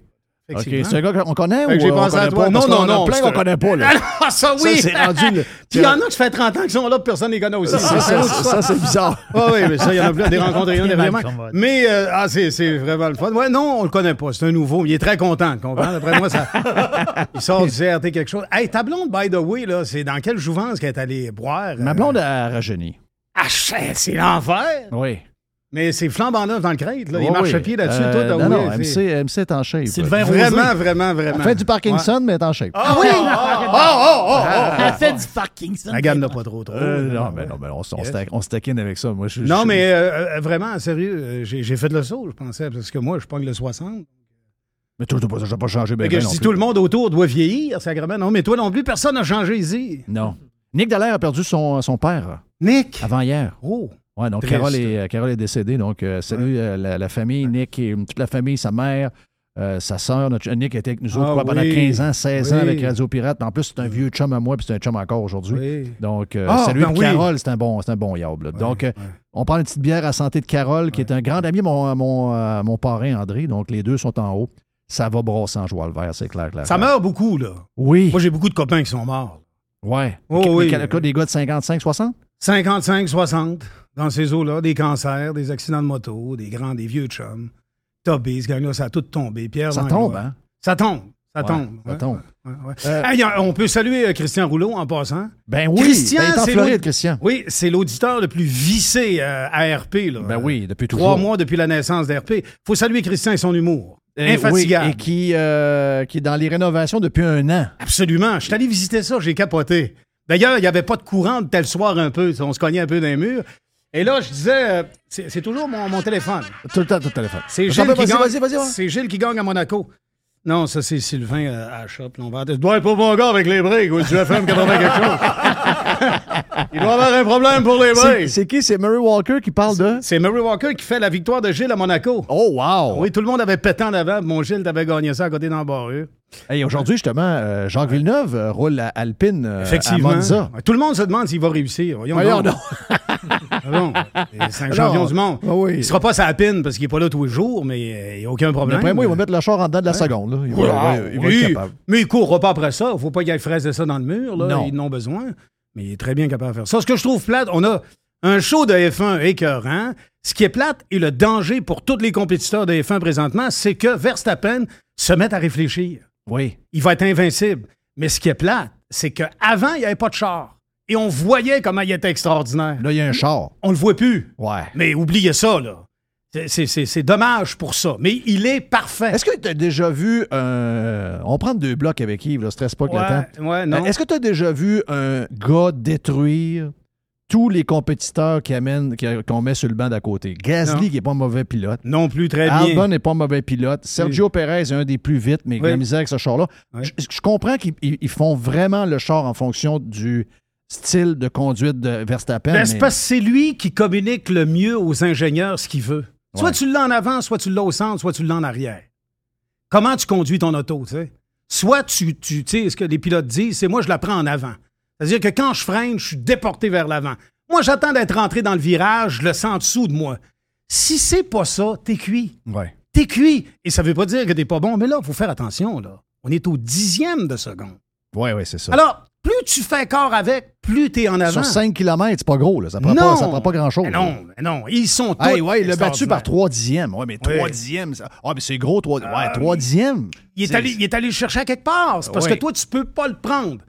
OK, c'est un gars qu'on connaît ou j'ai pensé à toi? Non, non, a non, plein qu'on connaît pas, là. *laughs* Ah, ça, oui! C'est rendu Puis *laughs* il y en a qui fait 30 ans qui sont là, personne ne les connaît aussi. Ça, c'est bizarre. *laughs* Ah oui, mais ça, il y en a à des rencontres et Mal évidemment. commode. Mais, euh, ah, c'est, vraiment le fun. Ouais, non, on le connaît pas. C'est un nouveau. Il est très content, comprends? D'après moi, ça. Il sort du CRT quelque chose. Hey, ta blonde, by the way, là, c'est dans quelle jouvence qu'elle est allée boire? Ma euh? blonde a rajeuni. Ah, c'est l'enfer! Oui. Mais c'est flambant neuf dans le crête, là. Il Oui, marche oui. à pied là-dessus, Euh, tout. Non, non, oui, MC, MC est en shape. Sylvain. Vraiment, vraiment, vraiment. Elle fait du Parkinson, mais elle est en shape. Ah oui! Oh, oh, oh, oh! Elle fait du Parkinson. La gamme n'a pas trop, trop. Euh, non, mais non, mais on, on, se taquine avec ça. Moi, je, Non, je- mais euh, vraiment, sérieux, j'ai, fait le saut, je pensais, parce que moi, je pogne le 60. Mais toi, je n'ai pas changé. Ben, ben je non dis plus. tout le monde autour doit vieillir, sacrément. Non, mais toi non plus, personne n'a changé ici. Non. Nick Dallaire a perdu son, son père Nick! avant hier. Oh! Ouais, donc. Carole est, Carole est décédée. Donc, euh, salut euh, la, la famille, Nick et toute la famille, sa mère, euh, sa sœur. Notre, Nick était avec nous autres Ah quoi, pendant oui. 15 ans, 16 ans avec Radio Pirate. En plus, c'est un vieux chum à moi, puis c'est un chum encore aujourd'hui. Oui. Donc, euh, Ah, salut ben. Carole, c'est un bon, c'est un bon là. Donc, on prend une petite bière à santé de Carole, qui est un grand ami, mon, mon, mon parrain André. Donc, les deux sont en haut. Ça va brosser en joie le vert, c'est clair, clair. Ça meurt beaucoup, là. Oui. Moi, j'ai beaucoup de copains qui sont morts. Ouais. Oh, oui. des gars de 55, 60? 55, 60, dans ces eaux-là, des cancers, des accidents de moto, des grands, des vieux chums. Tobé, ce gang-là, ça a tout tombé. Pierre Ça tombe, hein? Ça tombe. Ça Ouais, tombe. ça Ouais, tombe. ouais. Euh, Hey, on peut saluer euh, Christian Rouleau en passant. Ben oui, Christian, ben, c'est Floride, Christian. Oui, c'est l'auditeur le plus vissé euh, à RP. Là. Ben oui, depuis Trois toujours. mois depuis la naissance d'RP. faut saluer Christian et son humour. Et, Infatigable. oui, et qui, euh, qui est dans les rénovations depuis un an. Absolument. Je suis allé visiter ça, j'ai capoté. D'ailleurs, il n'y avait pas de courant de tel soir un peu. On se cognait un peu dans les murs. Et là, je disais, euh, c'est c'est toujours mon, mon téléphone. Tout le temps, tout le téléphone. C'est Attends, Gilles, qui vas-y, gagne- vas-y, vas-y, c'est Gilles qui gagne à Monaco. Non, ça, c'est Sylvain euh, à la shop. là, on va... Dois être pas bon gars avec les breaks. Oui, tu FM 80 quelque chose. *laughs* Il doit avoir un problème pour les C'est breaks. c'est qui? C'est Murray Walker qui parle de... C'est Murray Walker qui fait la victoire de Gilles à Monaco. Oh, wow! Oui, tout le monde avait pété en avant. Mon Gilles t'avait gagné ça à côté d'Embarreux. Hey, Aujourd'hui, justement, euh, Jacques Villeneuve euh, roule à Alpine euh, Effectivement. à Monza. Tout le monde se demande s'il va réussir. Voyons, Voyons donc. donc. Ah bon? *laughs* C'est un champion Non. du monde. Ah oui. Il sera pas sa pine parce qu'il n'est pas là tous les jours, mais il n'y a aucun problème. D'après moi, il va mettre le char en dedans de la seconde. Là. Il va, Ah, il va- oui. être capable. Mais il courra pas après ça. Il faut pas qu'il aille fraise ça dans le mur. Là. Non. Ils en ont besoin. Mais il est très bien capable de faire ça. Ce que je trouve plate, on a un show de F1 écœurant. Ce qui est plate et le danger pour tous les compétiteurs de F1 présentement, c'est que Verstappen se mette à réfléchir. Oui. Il va être invincible. Mais ce qui est plate, c'est qu'avant, il n'y avait pas de char. Et on voyait comment il était extraordinaire. Là, il y a un char. On le voit plus. Ouais. Mais oubliez ça, là. C'est- dommage pour ça. Mais il est parfait. Est-ce que tu as déjà vu un. On prend deux blocs avec Yves, là, stress pas que le temps. Ouais, ouais, non. Euh, Est-ce que tu as déjà vu un gars détruire tous les compétiteurs qui amènent, qui- qu'on met sur le banc d'à côté? Gasly, Non. qui n'est pas un mauvais pilote. Non plus, très bien. Albon n'est pas un mauvais pilote. Sergio Perez est un des plus vite, mais Oui. la misère avec ce char-là. Oui. Je, je comprends qu'ils ils- ils font vraiment le char en fonction du style de conduite de Verstappen. Ben, c'est mais- parce que c'est lui qui communique le mieux aux ingénieurs ce qu'il veut. Soit Ouais. tu l'as en avant, soit tu l'as au centre, soit tu l'as en arrière. Comment tu conduis ton auto, tu sais? Soit tu, tu tu sais, ce que les pilotes disent, c'est moi, je la prends en avant. C'est-à-dire que quand je freine, je suis déporté vers l'avant. Moi, j'attends d'être rentré dans le virage, je le sens en dessous de moi. Si c'est pas ça, t'es cuit. Ouais. T'es cuit. Et ça veut pas dire que t'es pas bon, mais là, il faut faire attention, là. On est au dixième de seconde. Ouais, ouais, c'est ça. Alors, Plus tu fais corps avec, plus tu es en avant. Sur 5 km, c'est pas gros, là. Ça prend non, pas, ça prend pas grand-chose. Non, mais non, ils sont tous Hey, ouais, il l'a battu par 3 dixièmes. Ouais, mais 3 Ouais. dixièmes. ça- Ah, mais c'est gros, 3 Ah, Ouais, 3 dixièmes. Il est, allé, il est allé le chercher à quelque part. C'est parce Oui. que toi, tu peux pas le prendre.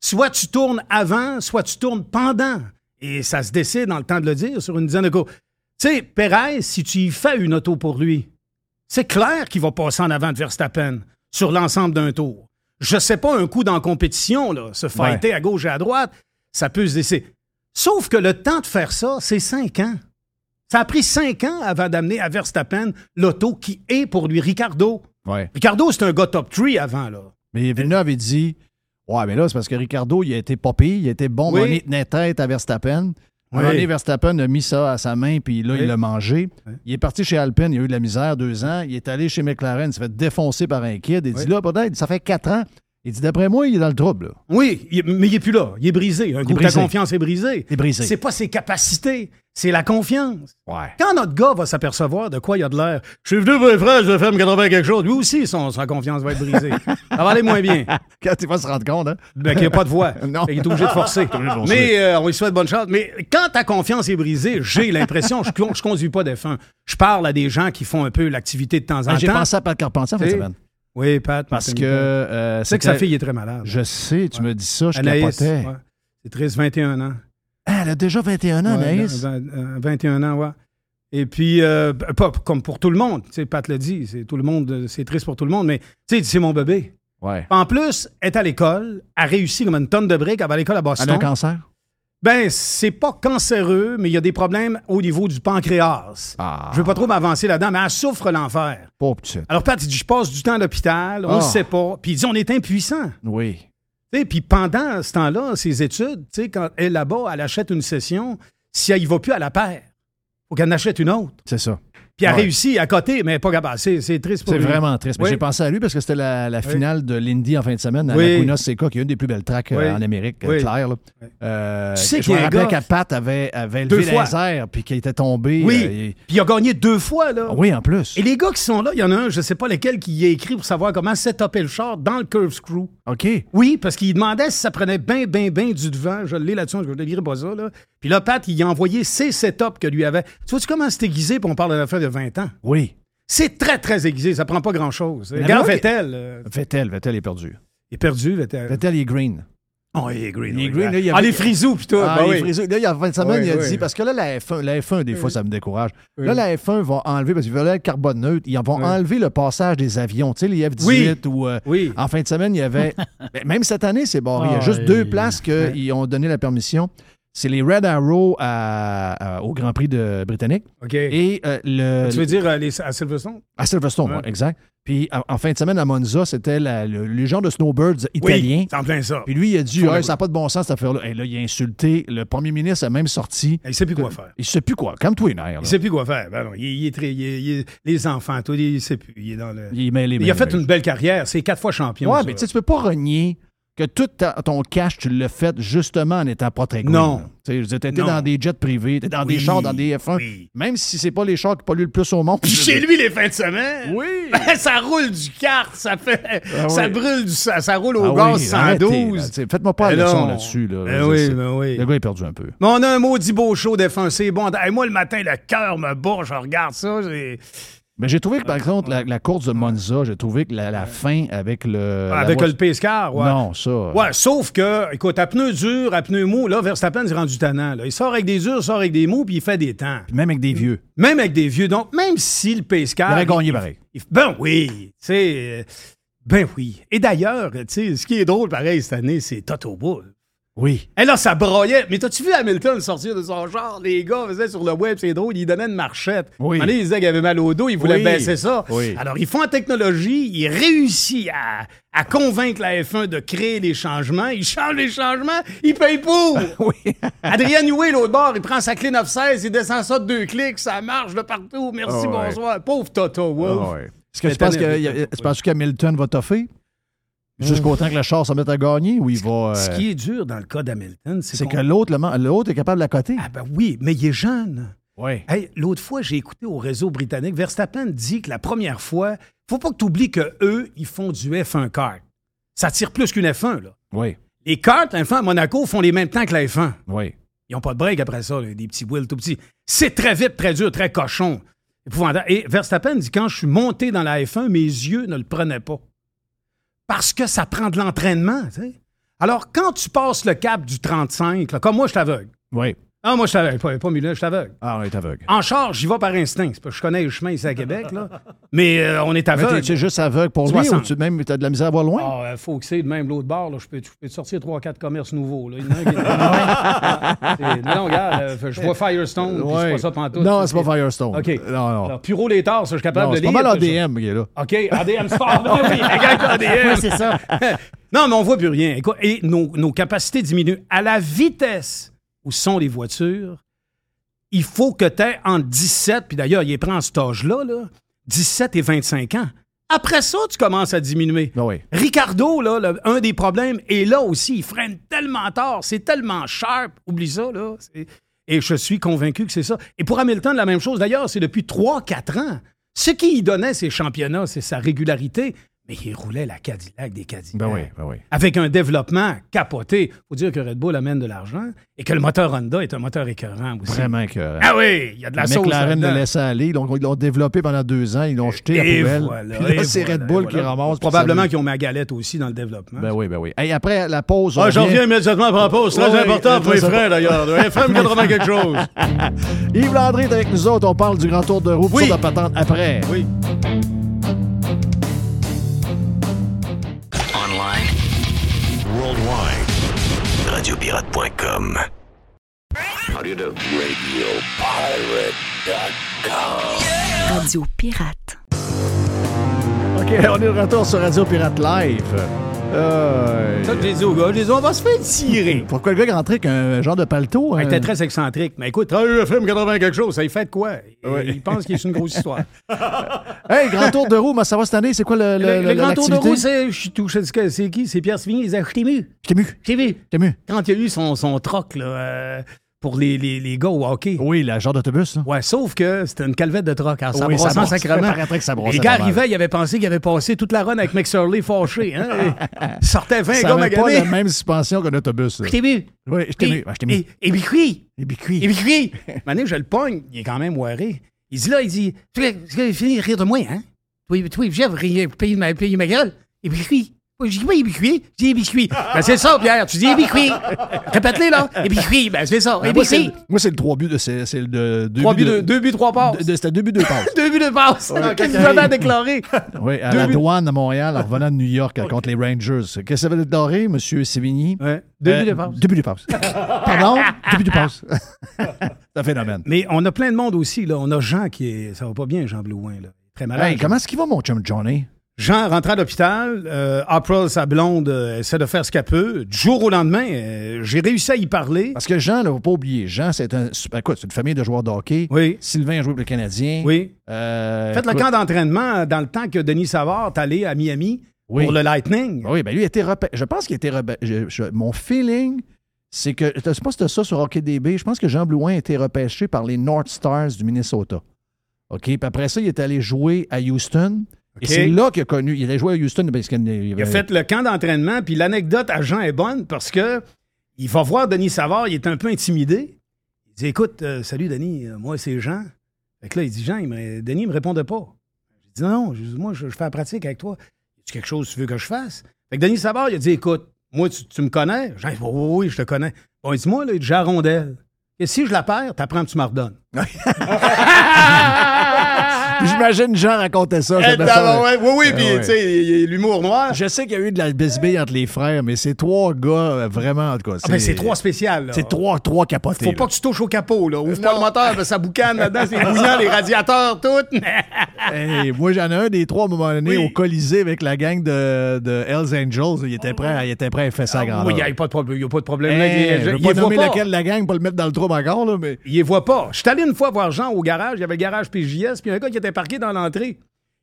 Soit tu tournes avant, soit tu tournes pendant. Et ça se décide dans le temps de le dire sur une dizaine de coups. Tu sais, Perez, si tu y fais une auto pour lui, c'est clair qu'il va passer en avant de Verstappen sur l'ensemble d'un tour. Je sais pas, un coup dans la compétition, là, se fighter à gauche et à droite, ça peut se décider. Sauf que le temps de faire ça, c'est cinq ans. Ça a pris cinq ans avant d'amener à Verstappen l'auto qui est pour lui Ricardo. Ouais. Ricardo, c'est un gars top 3 avant, là. Mais Villeneuve avait dit Ouais, mais là, c'est parce que Ricardo, il a été popé, il a été bon, Oui. monnaie tenait tête à Verstappen. Oui. donné, Verstappen a mis ça à sa main, puis là, Oui. il l'a mangé. Oui. Il est parti chez Alpine, il a eu de la misère deux ans. Il est allé chez McLaren, il s'est fait défoncer par un kid. Il dit là, peut-être, ça fait quatre ans. Il dit d'après moi, il est dans le trouble. là. Oui, il- mais il n'est plus là. Il est brisé. Un coup, ta confiance est brisée. Il est brisé. C'est pas ses capacités, c'est la confiance. Ouais. Quand notre gars va s'apercevoir de quoi il a de l'air, je suis venu pour les frères, je vais faire me 80 quelque chose. Lui aussi, son, sa confiance va être brisée. *laughs* ça va aller moins bien. *laughs* Quand il va se rendre compte, hein? Ben, qu'il n'y a pas de voix. *laughs* Non. Qu'il est obligé de forcer. Mais euh, on lui souhaite bonne chance. Mais quand ta confiance est brisée, j'ai l'impression, je ne conduis pas d'F1. Je parle à des gens qui font un peu l'activité de temps en Ah, J'ai temps. pensé à Pat Carpentier en fin de semaine. Oui, Pat. Parce que. Euh, Tu sais que sa fille est très malade. Je sais, tu me dis ça, je Anaïs. capotais. ouais. C'est triste, 21 ans. Ah, elle a déjà 21 ans, Ouais, Anaïs? vingt- euh, 21 ans, ouais. Et puis, euh, pas comme pour tout le monde. Tu sais, Pat l'a dit, c'est tout le monde, euh, c'est triste pour tout le monde, mais tu sais, c'est mon bébé. Ouais. En plus, elle est à l'école, a réussi comme une tonne de briques, elle va à l'école à Elle a Boston. un cancer? Ben, c'est pas cancéreux, mais il y a des problèmes au niveau du pancréas. Ah. Je veux pas trop m'avancer là-dedans, mais elle souffre l'enfer. Pauvre petite. Alors, Pat, il dit, je passe du temps à l'hôpital, on Ah. ne sait pas. Puis il dit, on est impuissant. Oui. Sais, Puis pendant ce temps-là, ses études, quand elle est là-bas, elle achète une session, si elle y va plus à la paire, faut qu'elle en achète une autre. C'est ça. Puis elle Ouais. réussit à côté, mais pas capable. C'est, triste pour C'est vraiment triste. Mais Oui. j'ai pensé à lui parce que c'était la, la finale de l'Indy en fin de semaine à Oui. Laguna Seca, qui est une des plus belles tracks euh, en Amérique, euh. Claire. Euh, Tu sais je qu'il y me a un rappelais gars- qu'à Pat avait, avait levé les airs puis qu'il était tombé. Oui. euh, il- Puis il a gagné deux fois, là. Oui, en plus. Et les gars qui sont là, il y en a un, je sais pas lequel, qui y a écrit pour savoir comment setuper le char dans le curve screw. OK. Oui, parce qu'il demandait si ça prenait bien, bien, bien du devant. Je l'ai là-dessus, je ne lirai pas ça. Là. Puis là, Pat, il a envoyé ses setups que lui avait. Tu vois-tu comment c'est aiguisé, puis on parle de l'affaire de 20 ans? Oui. C'est très, très aiguisé. Ça prend pas grand-chose. Regarde Vettel. euh, Vettel, Vettel est perdu. il est perdu, Vettel. Vettel, il est green. Oh, il est green. Il est green, là, il ah, avait- les frisous, tout. Ah, il est oui. frisé. Là, il y a en fin de semaine, Oui, il a oui. dit, parce que là, la F1, la F1 des fois, ça me décourage. Là, la F1 va enlever, parce qu'ils veulent être carbone neutre, ils vont enlever le passage des avions. Tu sais, les F-18 Oui. ou. euh, Oui. En fin de semaine, il y avait. *laughs* Ben, Même cette année, c'est barré. Il y a Ah, juste deux places qu'ils ont donné la permission. C'est les Red Arrow à- à- au Grand Prix de Britannique OK. et euh, le. tu veux dire euh, les, à Silverstone? À Silverstone, Ouais. ouais, exact. Puis en, en fin de semaine à Monza, c'était le, le genre de snowbirds italien. Oui, c'est en plein ça. Puis lui, il a dit Hey, ça n'a pas de bon sens cette affaire-là. Et là, il a insulté. Le premier ministre a même sorti. Il sait plus quoi faire. Il sait plus quoi. Comme toi. Il sait plus quoi faire. Ben non, il, il est très, il les enfants, tout, il sait plus. Il est dans le. Il, est mêlé, Il a fait une belle carrière. C'est quatre fois champion. Ouais, ça. mais tu tu peux pas renier que tout ta- ton cash, tu l'as fait justement en étant pas très green. Non. Tu Non. dans des jets privés, t'étais dans des chars, dans des F1. oui. Même si c'est pas les chars qui polluent le plus au monde. Puis chez lui, les fins de semaine. Oui. *laughs* ça roule du kart, ça fait. Ah ça oui. brûle, du, ça, ça roule au Ah gaz oui, arrêtez, là. 112. Tu sais, Faites-moi pas la leçon là-dessus. Là. Ben oui, ben oui. Le gars est perdu un peu. Mais on a un maudit beau show défoncé. Bon, hey, moi, le matin, le cœur me bat. Je regarde ça. j'ai- Mais j'ai trouvé que, par exemple, la, la course de Monza, j'ai trouvé que la, la fin avec le. la Avec voie- le Pescar, ouais. Non, ça. Ouais, sauf que, écoute, à pneus durs, à pneus mous, là, Verstappen est rendu tannant. Là. Il sort avec des durs, il sort avec des mous, puis il fait des temps. Puis même avec des vieux. Même avec des vieux. Donc, même si le Pescar. Il aurait gagné pareil. il- ben oui, tu sais. euh, Ben oui. Et d'ailleurs, tu sais, ce qui est drôle, pareil, cette année, c'est Toto Bull. Oui. Et là, ça broyait. Mais t'as-tu vu Hamilton sortir de son genre? Les gars faisaient sur le web, c'est drôle, ils donnaient une marchette. Oui. Ils disaient qu'il avait mal au dos, ils voulaient Oui. baisser ça. Oui. Alors, ils font en technologie, ils réussissent à, à convaincre la F1 de créer les changements. Ils changent les changements, ils payent pour. *laughs* Oui. Adrien Newey, l'autre bord, il prend sa clé 916, il descend ça de deux clics, ça marche de partout. Merci, Ah ouais. bonsoir. Pauvre Toto, Wolf. Ah ouais. Est-ce que tu penses qu'Hamilton va toffer? Jusqu'au temps que le char se mette à gagner ou il va. Ce euh, qui est dur dans le cas d'Hamilton, c'est que l'autre, l'autre est capable de la coter. Ah ben oui, mais il est jeune. Oui. Hey, l'autre fois, j'ai écouté au réseau britannique, Verstappen dit que la première fois, faut pas que tu oublies que eux, ils font du F1 kart. Ça tire plus qu'une F1, là. Oui. Les karts, la F1 à Monaco, font les mêmes temps que la F1. Oui. Ils n'ont pas de break après ça, là, des petits wheels tout petits. C'est très vite, très dur, très cochon. Épouvantable. Et Verstappen dit quand je suis monté dans la F1, mes yeux ne le prenaient pas. Parce que ça prend de l'entraînement. Alors, quand tu passes le cap du 35, là, comme moi, je suis aveugle. Oui. Ah, moi, je suis aveugle. Pas, pas je suis aveugle. Ah, on est aveugle. En charge, j'y vais par instinct. C'est parce que je connais le chemin ici à Québec, là. Mais euh, on est Mais aveugle. t'es-tu juste aveugle pour lui 60. ou tu même t'as de la misère à voir loin? Ah, il faut que c'est de même l'autre bord. Là. Je, peux, peux te sortir 3-4 commerces nouveaux. Là. Il y en a un qui est- *laughs* non, regarde, euh, je vois Firestone, puis c'est Ouais. pas ça pantoute. Non, c'est pas Firestone. OK. Non, non. Alors, Puro les torts, ça, je suis capable Non, de c'est pas lire. mal ADM qui est là. OK, ADM Sport. *laughs* Oui, ADM. C'est ça. *laughs* non, mais on voit plus rien. Et nos, nos capacités diminuent. À la vitesse où sont les voitures, il faut que tu aies entre 17, puis d'ailleurs, il est prend en cet âge-là, là, 17 et 25 ans. Après ça, tu commences à diminuer. Ben oui. Ricardo, là, le- un des problèmes, et là aussi, il freine tellement tard, c'est tellement sharp, oublie ça, là. Et je suis convaincu que c'est ça. Et pour Hamilton, la même chose. D'ailleurs, c'est depuis 3-4 ans. Ce qui lui donnait ses championnats, c'est sa régularité. Mais il roulait la Cadillac des Cadillacs. Ben oui, ben oui. Avec un développement capoté. faut dire que Red Bull amène de l'argent et que le moteur Honda est un moteur écœurant aussi. Vraiment que. Ah oui, il y a de la Le sauce. McLaren le laisse aller. Donc, ils l'ont développé pendant deux ans. Ils l'ont jeté à Et poubelle. voilà, Puis là, et c'est voilà, Red Bull et qui ramasse. Probablement qu'ils ont mis la galette aussi dans le développement. Ben oui, ben oui. Hey, après la pause, Ah, j'en reviens immédiatement après la pause. Très important pour les frères, d'ailleurs. *laughs* FM 80 quelque chose. Yves Landry est avec nous autres. On parle du grand tour de roue. Oui. Oui. de patente après. Oui. Radiopirate.com. How do you do? RadioPirate.com. Radio Pirate. OK, on est de retour sur Radio Pirate Live. Euh, Ça, j'ai dit au gars, j'ai dit, on va se faire tirer. Pourquoi le gars est rentré avec un genre de paletot? Il hein? était très excentrique. Mais écoute, ah, FM 80 quelque chose, ça y fait de quoi? Il, pense qu'il est une grosse histoire. *laughs* Hey, grand tour de roue, moi, ça va cette année? C'est quoi le, le, le, le grand tour de roue, c'est. Je suis C'est qui? C'est Pierre Sévigny. Il disait, je t'ai vu. Je t'ai mu. Je t'ai vu. Je t'ai mu. Quand il y a eu son, son troc, là, euh, pour les, les, les gars au hockey. Oui, le genre d'autobus. Ouais, sauf que c'était une calvette de troc. hein, Ça Oui, brossait brosse- ça Les gars arrivaient, ils avaient pensé qu'ils avaient passé toute la run avec McSorley fâché. Hein? *laughs* Sortaient 20 Ça gars n'avait pas la même suspension qu'un autobus. Je t'ai vu. Oui, je t'ai je mu. Et, et Bicui. Et bicuit. Et Bicui. Maintenant, je le pogne. Il est quand même waré. Il dit là, il dit Tu vas finir de rire de moi, hein? Toi, toi, rire, payer ma, payer ma gueule. Et Bicui. Je dis, oui, biscuits. Je dis, biscuits. Ben, c'est ça, Pierre. Tu dis, biscuits. Répète-les, là. *laughs* Et biscuits. Ben, c'est ça. Et Ben, moi, c'est biscuits. moi, c'est le 3 buts. de- C'est c'est le de, deux Trois buts buts de, deux buts, trois passes. de- de- C'était 2 buts, 2 passes. Deux buts de passe. *laughs* Ouais, Qu'est-ce que quand vous avez déclarer? Oui, à Deux la buts. douane à Montréal, en revenant de New York euh, contre les Rangers. Qu'est-ce que ça veut dire doré, M. Sévigny? Ouais. Deux Euh, buts de passe. Deux buts de passe. *laughs* Pardon? Deux buts de passe. c'est un phénomène. Mais on a plein de monde aussi, là. On a Jean qui est. Ça va pas bien, Jean Blouin, là. Très malade. Hey, comment est-ce qu'il va, mon chum Johnny? Jean rentre à l'hôpital. Euh, April, sa blonde, euh, essaie de faire ce qu'elle peut. Du jour au lendemain, euh, j'ai réussi à y parler. Parce que Jean, il ne faut pas oublier, Jean, c'est un, écoute, c'est une famille de joueurs de hockey. Oui. Sylvain a joué pour le Canadien. Oui. Euh, Faites le camp d'entraînement dans le temps que Denis Savard est allé à Miami Oui. pour le Lightning. Oui, ben lui, été repêché. Je pense qu'il a été repêché. Mon feeling, c'est que. Je sais pas si c'était ça sur HockeyDB. Je pense que Jean Blouin a été repêché par les North Stars du Minnesota. OK? Puis après ça, il est allé jouer à Houston. Et c'est là qu'il a connu. Il allait jouer à Houston. Parce Il avait- a fait le camp d'entraînement, puis l'anecdote à Jean est bonne parce que il va voir Denis Savard, il est un peu intimidé. Il dit Écoute, euh, salut Denis, euh, moi c'est Jean. Fait que là, il dit Jean, il me- Denis ne me répondait pas. J'ai dit Non, je dis, moi je, je fais la pratique avec toi. Tu quelque chose que tu veux que je fasse? Fait que Denis Savard, il a dit Écoute, moi tu, tu me connais? Jean, il dit, oui, oui, oui, je te connais. Bon, il dit Moi, là, il dit, j'ai la rondelle. Et si je la perds, t'apprends, tu me redonnes. *laughs* *laughs* Puis J'imagine Jean racontait ça. ça Eh, devait faire- oui, oui, oui, Ah puis ouais. tu sais, il y a l'humour noir. Je sais qu'il y a eu de la bisbille entre les frères, mais c'est trois gars, euh, vraiment, en tout cas. Ah, ben, c'est trois spéciales. C'est trois, trois capotés. Faut là. pas que tu touches au capot, là. Ouvre pas le moteur, ben, ça boucane là-dedans, c'est bouillant, les radiateurs, tout. *laughs* Hey, moi, j'en ai un des trois à un moment donné Oui. au Colisée avec la gang de, de Hells Angels. Il était prêt, il était prêt à faire ça à grandeur. Oui, il n'y a pas de problème. Il a pas de problème. là. Hey, je il pas nommer pas. lequel de la gang, pas le mettre dans le trou encore, là, mais. Il les voit pas. Je suis allé une fois voir Jean au garage. Il y avait le garage PJS, puis un gars qui était parqué dans l'entrée.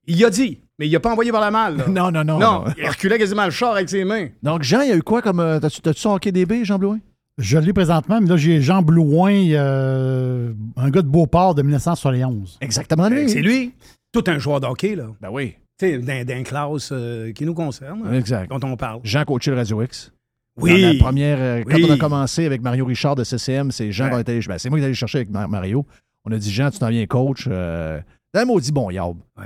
Il a dit, mais il a pas envoyé par la malle. là. Non, non, non. Non, il reculait quasiment le char avec ses mains. Donc, Jean, il y a eu quoi comme. euh, T'as-tu t'as-tu son hockey DB, Jean Blouin? Je l'ai présentement, mais là, j'ai Jean Blouin, euh, un gars de Beauport de 1971. Exactement lui. C'est lui. Tout un joueur de hockey, là. Ben oui. Tu sais, d'un, d'un classe euh, qui nous concerne, là, Exact. dont on parle. Jean coachait le Radio X. Oui. Dans la première, euh, quand Oui. on a commencé avec Mario Richard de CCM, c'est Jean qui allé- ben, c'est moi qui est allé chercher avec Mar- Mario. On a dit, Jean, tu t'en viens coach. Euh, c'est un maudit bon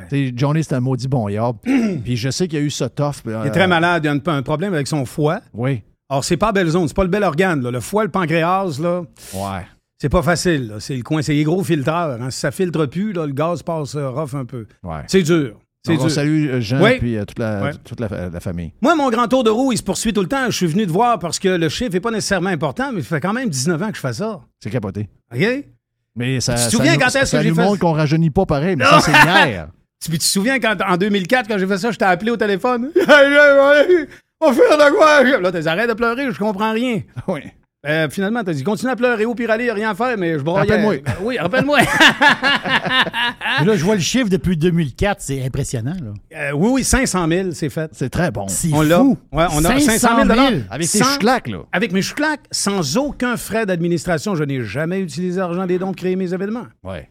sais, Johnny, c'est un maudit bon yob. *clears throat* Puis je sais qu'il y a eu ça tough. euh, Il est très malade, il a un, problème avec son foie. Oui. Alors, c'est pas belle zone, c'est pas le bel organe. là. Le foie, le pancréas, là, Ouais. c'est pas facile. C'est le coin, c'est les gros filtreurs. hein. Si ça filtre plus, là, le gaz passe euh, rough un peu. Ouais. C'est dur. C'est Donc, on dur. salue euh, Jean Oui. et puis euh, toute, la, toute la, la famille. Moi, mon grand tour de roue, il se poursuit tout le temps. Je suis venu te voir parce que le chiffre n'est pas nécessairement important, mais ça fait quand même 19 ans que je fais ça. C'est capoté. OK? Mais ça, Tu te ça souviens nous- quand est-ce ça que j'ai fait montre ça? qu'on rajeunit pas pareil, mais Non. ça, c'est hier. Tu *laughs* tu te souviens quand, en 2004, quand j'ai fait ça, je t'ai appelé au téléphone? *laughs* On fait de quoi? Là, t'as dit, arrête de pleurer, je comprends rien. Oui. Euh, finalement, t'as dit, continue à pleurer au pire aller, y a rien à faire, mais je broyais. Rappelle-moi. Oui, rappelle-moi. *laughs* Là, je vois le chiffre depuis 2004, c'est impressionnant. Là. Euh, oui, oui, 500 000, c'est fait. C'est très bon. C'est On l'a. fou. Ouais, on a 500 000 Avec tes chouclaques, là. Avec mes chouclaques, sans aucun frais d'administration. Je n'ai jamais utilisé l'argent des dons pour créer mes événements. Ouais.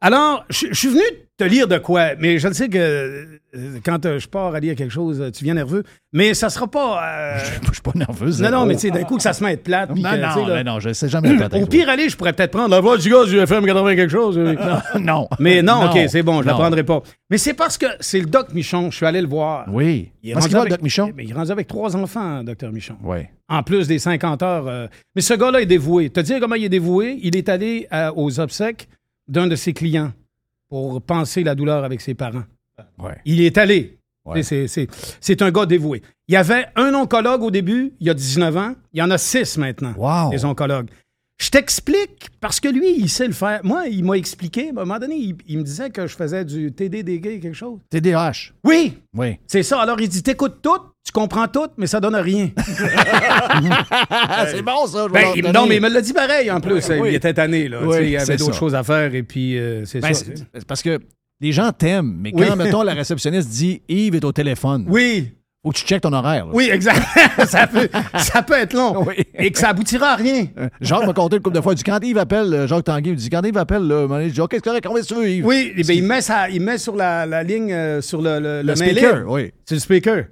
Alors, je je suis venu te lire de quoi, mais je le sais que euh, quand euh, je pars à lire quelque chose, euh, tu viens nerveux, mais ça sera pas... euh, Je suis pas nerveuse. Non, non, mais tu sais, d'un coup que ça se met à être plate. Non, que, non, là, mais non, je sais jamais le Au pire aller, je pourrais peut-être prendre la voix du gars du FM 80 quelque chose. euh. *laughs* non. Mais non, Non. OK, c'est bon, je la prendrai pas. Mais c'est parce que c'est le doc Michon, je suis allé le voir. Oui. Il est rendu qu'il va, avec- Doc Michon? Il est rendu avec trois enfants, docteur Michon. Oui. En plus des 50 heures. euh, Mais ce gars-là est dévoué. Te dire comment il est dévoué, il est allé aux obsèques d'un de ses clients pour penser la douleur avec ses parents. Ouais. Il est allé. Ouais. C'est- un gars dévoué. Il y avait un oncologue au début, il y a 19 ans. Il y en a six maintenant, Wow. des oncologues. Je t'explique parce que lui, il sait le faire. Moi, il m'a expliqué. À un moment donné, il, il me disait que je faisais du TDDG, quelque chose. TDAH. Oui, Oui. c'est ça. Alors, il dit T'écoutes tout, tu comprends tout, mais ça donne rien. *laughs* c'est bon, ça. je Ben, il- non, mais il me l'a dit pareil en plus. Oui. Il était tanné. Là. Oui, il y avait d'autres choses à faire et puis euh, c'est Ben, ça. c'est parce que les gens t'aiment, mais quand, Oui. mettons, la réceptionniste dit Yves est au téléphone, Oui, que tu checkes ton horaire. là. oui, exact. *laughs* ça, peut, ça peut être long. Oui. Et que ça aboutira à rien. Euh, Jacques m'a compté une couple de fois. Il dit quand Yves appelle, euh, Jacques Tanguay, il dit quand Yves appelle, là, je dis OK, c'est correct, combien tu veux, Yves Oui, eh ben, il, met ça, il met sur la, la ligne, euh, sur le, le, Le mail speaker, oui. C'est le speaker.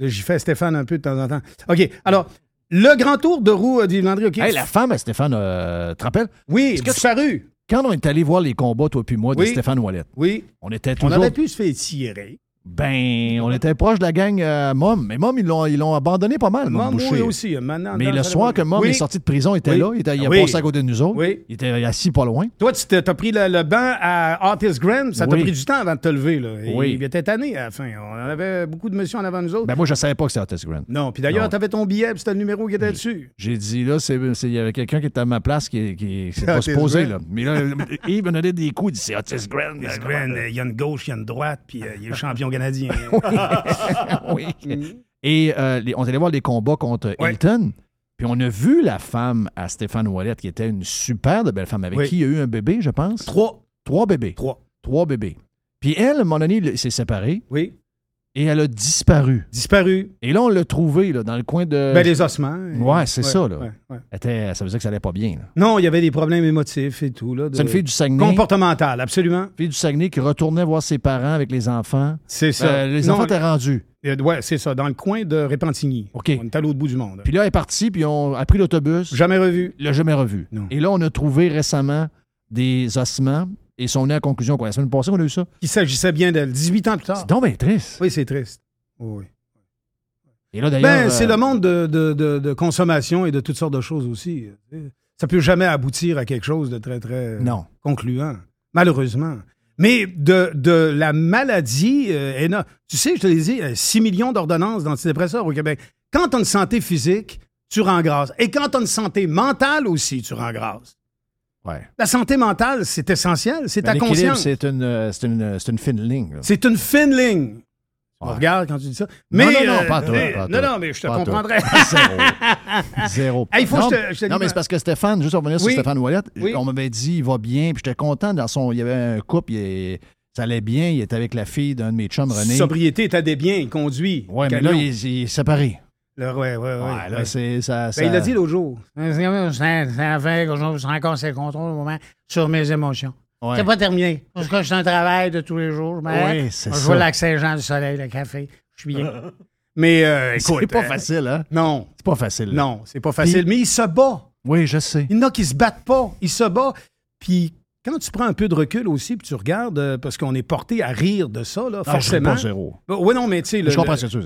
J'y fais Stéphane un peu de temps en temps. OK, alors, le grand tour de roue euh, d'Yves Landry, OK? Hey, la femme à Stéphane, euh, te rappelles? Oui, Est-ce que tu- disparu. Quand on est allé voir les combats, toi puis moi, de Oui. Stéphane Wallet, Oui. on était On toujours. aurait pu se faire tirer. Ben, on était proche de la gang euh, Mom. Mais Mom, ils l'ont, ils l'ont abandonné pas mal, Mom Boucher. aussi. Maintenant, Mais le soir que Mom Oui. est sorti de prison, il était Oui. là. Il, était, il a Oui. passé à côté de nous autres. Oui. Il était assis pas loin. Toi, tu t'as pris le, le banc à Artist Grand, ça t'a pris du temps avant de te lever. Là. Oui. Il était tanné à la fin. On avait beaucoup de messieurs en avant de nous autres. Ben, moi, je savais pas que c'était Otis Grant. non, puis d'ailleurs, t'avais ton billet, puis c'était le numéro qui était dessus. J'ai dit, là, c'est, c'est- il y avait quelqu'un qui était à ma place qui, qui c'est pas supposé, là. Mais là, *laughs* Yves me donnait des coups. Il dit, c'est. Artist Grand, euh, il y a une gauche, il y a une droite, puis euh, il est champion canadien. *laughs* *laughs* oui. Et euh, les- on est allé voir les combats contre Ouais. Hilton. Puis on a vu la femme à Stéphane Wallet, qui était une super de belle femme, avec Oui. qui il y a eu un bébé, je pense? Trois. Trois bébés. Trois. Trois bébés. Puis elle, à un moment donné, il s'est séparé Oui. Et elle a disparu. Disparu. Et là, on l'a trouvé là, dans le coin de. Ben, les ossements. Ouais, c'est ça, là. ouais, ouais. Elle était- ça veut dire que ça allait pas bien. là. Non, il y avait des problèmes émotifs et tout. là. de- C'est une fille du Saguenay. Comportemental, absolument. fille du Saguenay qui retournait voir ses parents avec les enfants. C'est ça. Euh, les Non, enfants étaient rendus. euh, ouais, c'est ça, dans le coin de Repentigny. OK. On est à l'autre bout du monde. Puis là, elle est partie, puis on a pris l'autobus. Jamais revu. L'a jamais revu. Non. Et là, on a trouvé récemment des ossements et ils sont venus à la conclusion. Quoi, la semaine passée, on a eu ça. Il s'agissait bien d'elle. 18 ans plus tard. C'est donc bien triste. Oui, c'est triste. Oui. Et là, d'ailleurs. Ben, c'est euh, le monde de, de- de- de consommation et de toutes sortes de choses aussi. Ça peut jamais aboutir à quelque chose de très, très Non. concluant, malheureusement. Mais de, de la maladie, euh, tu sais, je te l'ai dit, euh, 6 millions d'ordonnances d'antidépresseurs au Québec. Quand tu as une santé physique, tu rends grâce. Et quand tu as une santé mentale aussi, tu rends grâce. Ouais. La santé mentale, c'est essentiel. C'est ta conscience. c'est une, euh, c'est une, une fine ligne. C'est une fine ligne. Ouais. regardes quand tu dis ça. Non, Mais, non, non, euh, pas toi, mais- pas non, toi. non, mais je te Pas comprendrais. *laughs* Zéro. Zéro. Hey, il faut que non, je te- je te non, dis- mais c'est parce que Stéphane, juste revenir sur Oui. Stéphane Wallet, Oui. on m'avait dit il va bien, puis j'étais content dans son. Il y avait un couple, il- ça allait bien, il était avec la fille d'un de mes chums, René. Sobriété, t'as des biens, il conduit. Ouais, mais là, il, il est séparé. Là, ouais, ouais, ouais. Ouais, là, c'est. Ça, ça- Ben, il l'a dit l'autre jour. Ça fait que je encore ses contrôles au moment sur mes émotions. Ouais. C'est pas terminé. Parce que c'est un travail de tous les jours. Je m'arrête. Oui, c'est je ça. vois le lac Saint-Jean du soleil, le café. Je suis bien. *laughs* Mais euh, écoute. C'est pas euh, facile, hein? Non. C'est pas facile. Non, c'est pas facile. Puis- mais il se bat. Oui, je sais. Il y en a qui se battent pas. Il se bat. Puis quand tu prends un peu de recul aussi, puis tu regardes, euh, parce qu'on est porté à rire de ça, là, Ah, je forcément. pas zéro. oui, non, mais tu sais, le- Je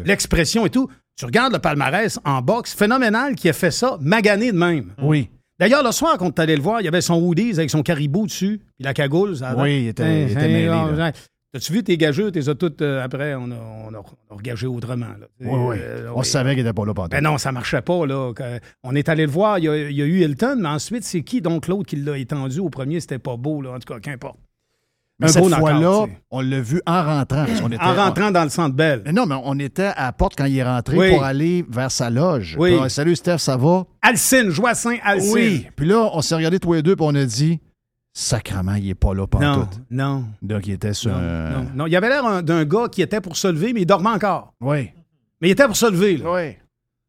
l'expression et tout. Tu regardes le palmarès en boxe, phénoménal qui a fait ça, magané de même. Oui. D'ailleurs, le soir, quand tu allé le voir, il y avait son hoodies avec son caribou dessus, puis la cagoule. ça Oui, il était- il était mêlé, là. T'as-tu vu tes gageux? T'es toutes euh, après, on a, on a, on a regagé autrement. là. Oui, oui. Euh, On oui. savait qu'il n'était pas là pendant. Ben non, ça marchait pas. Là. On est allé le voir, il y, a, il y a eu Hilton, mais ensuite, c'est qui donc l'autre qui l'a étendu au premier? C'était pas beau, là. en tout cas, qu'importe. Mais Un cette fois-là, on l'a vu en rentrant. était- En rentrant dans le centre belle. Mais non, mais on était à la porte quand il est rentré Oui. pour aller vers sa loge. Oui. Puis, Salut Steph, ça va? Alcine, Joassin, Alcine. Oui. Puis là, on s'est regardé tous les deux puis on a dit Sacrement, il est pas là pendant Non, tout. non. Donc, il était sur Non, un- non, non. Il avait l'air un- d'un gars qui était pour se lever, mais il dormait encore. Oui. Mais il était pour se lever. Là. Oui.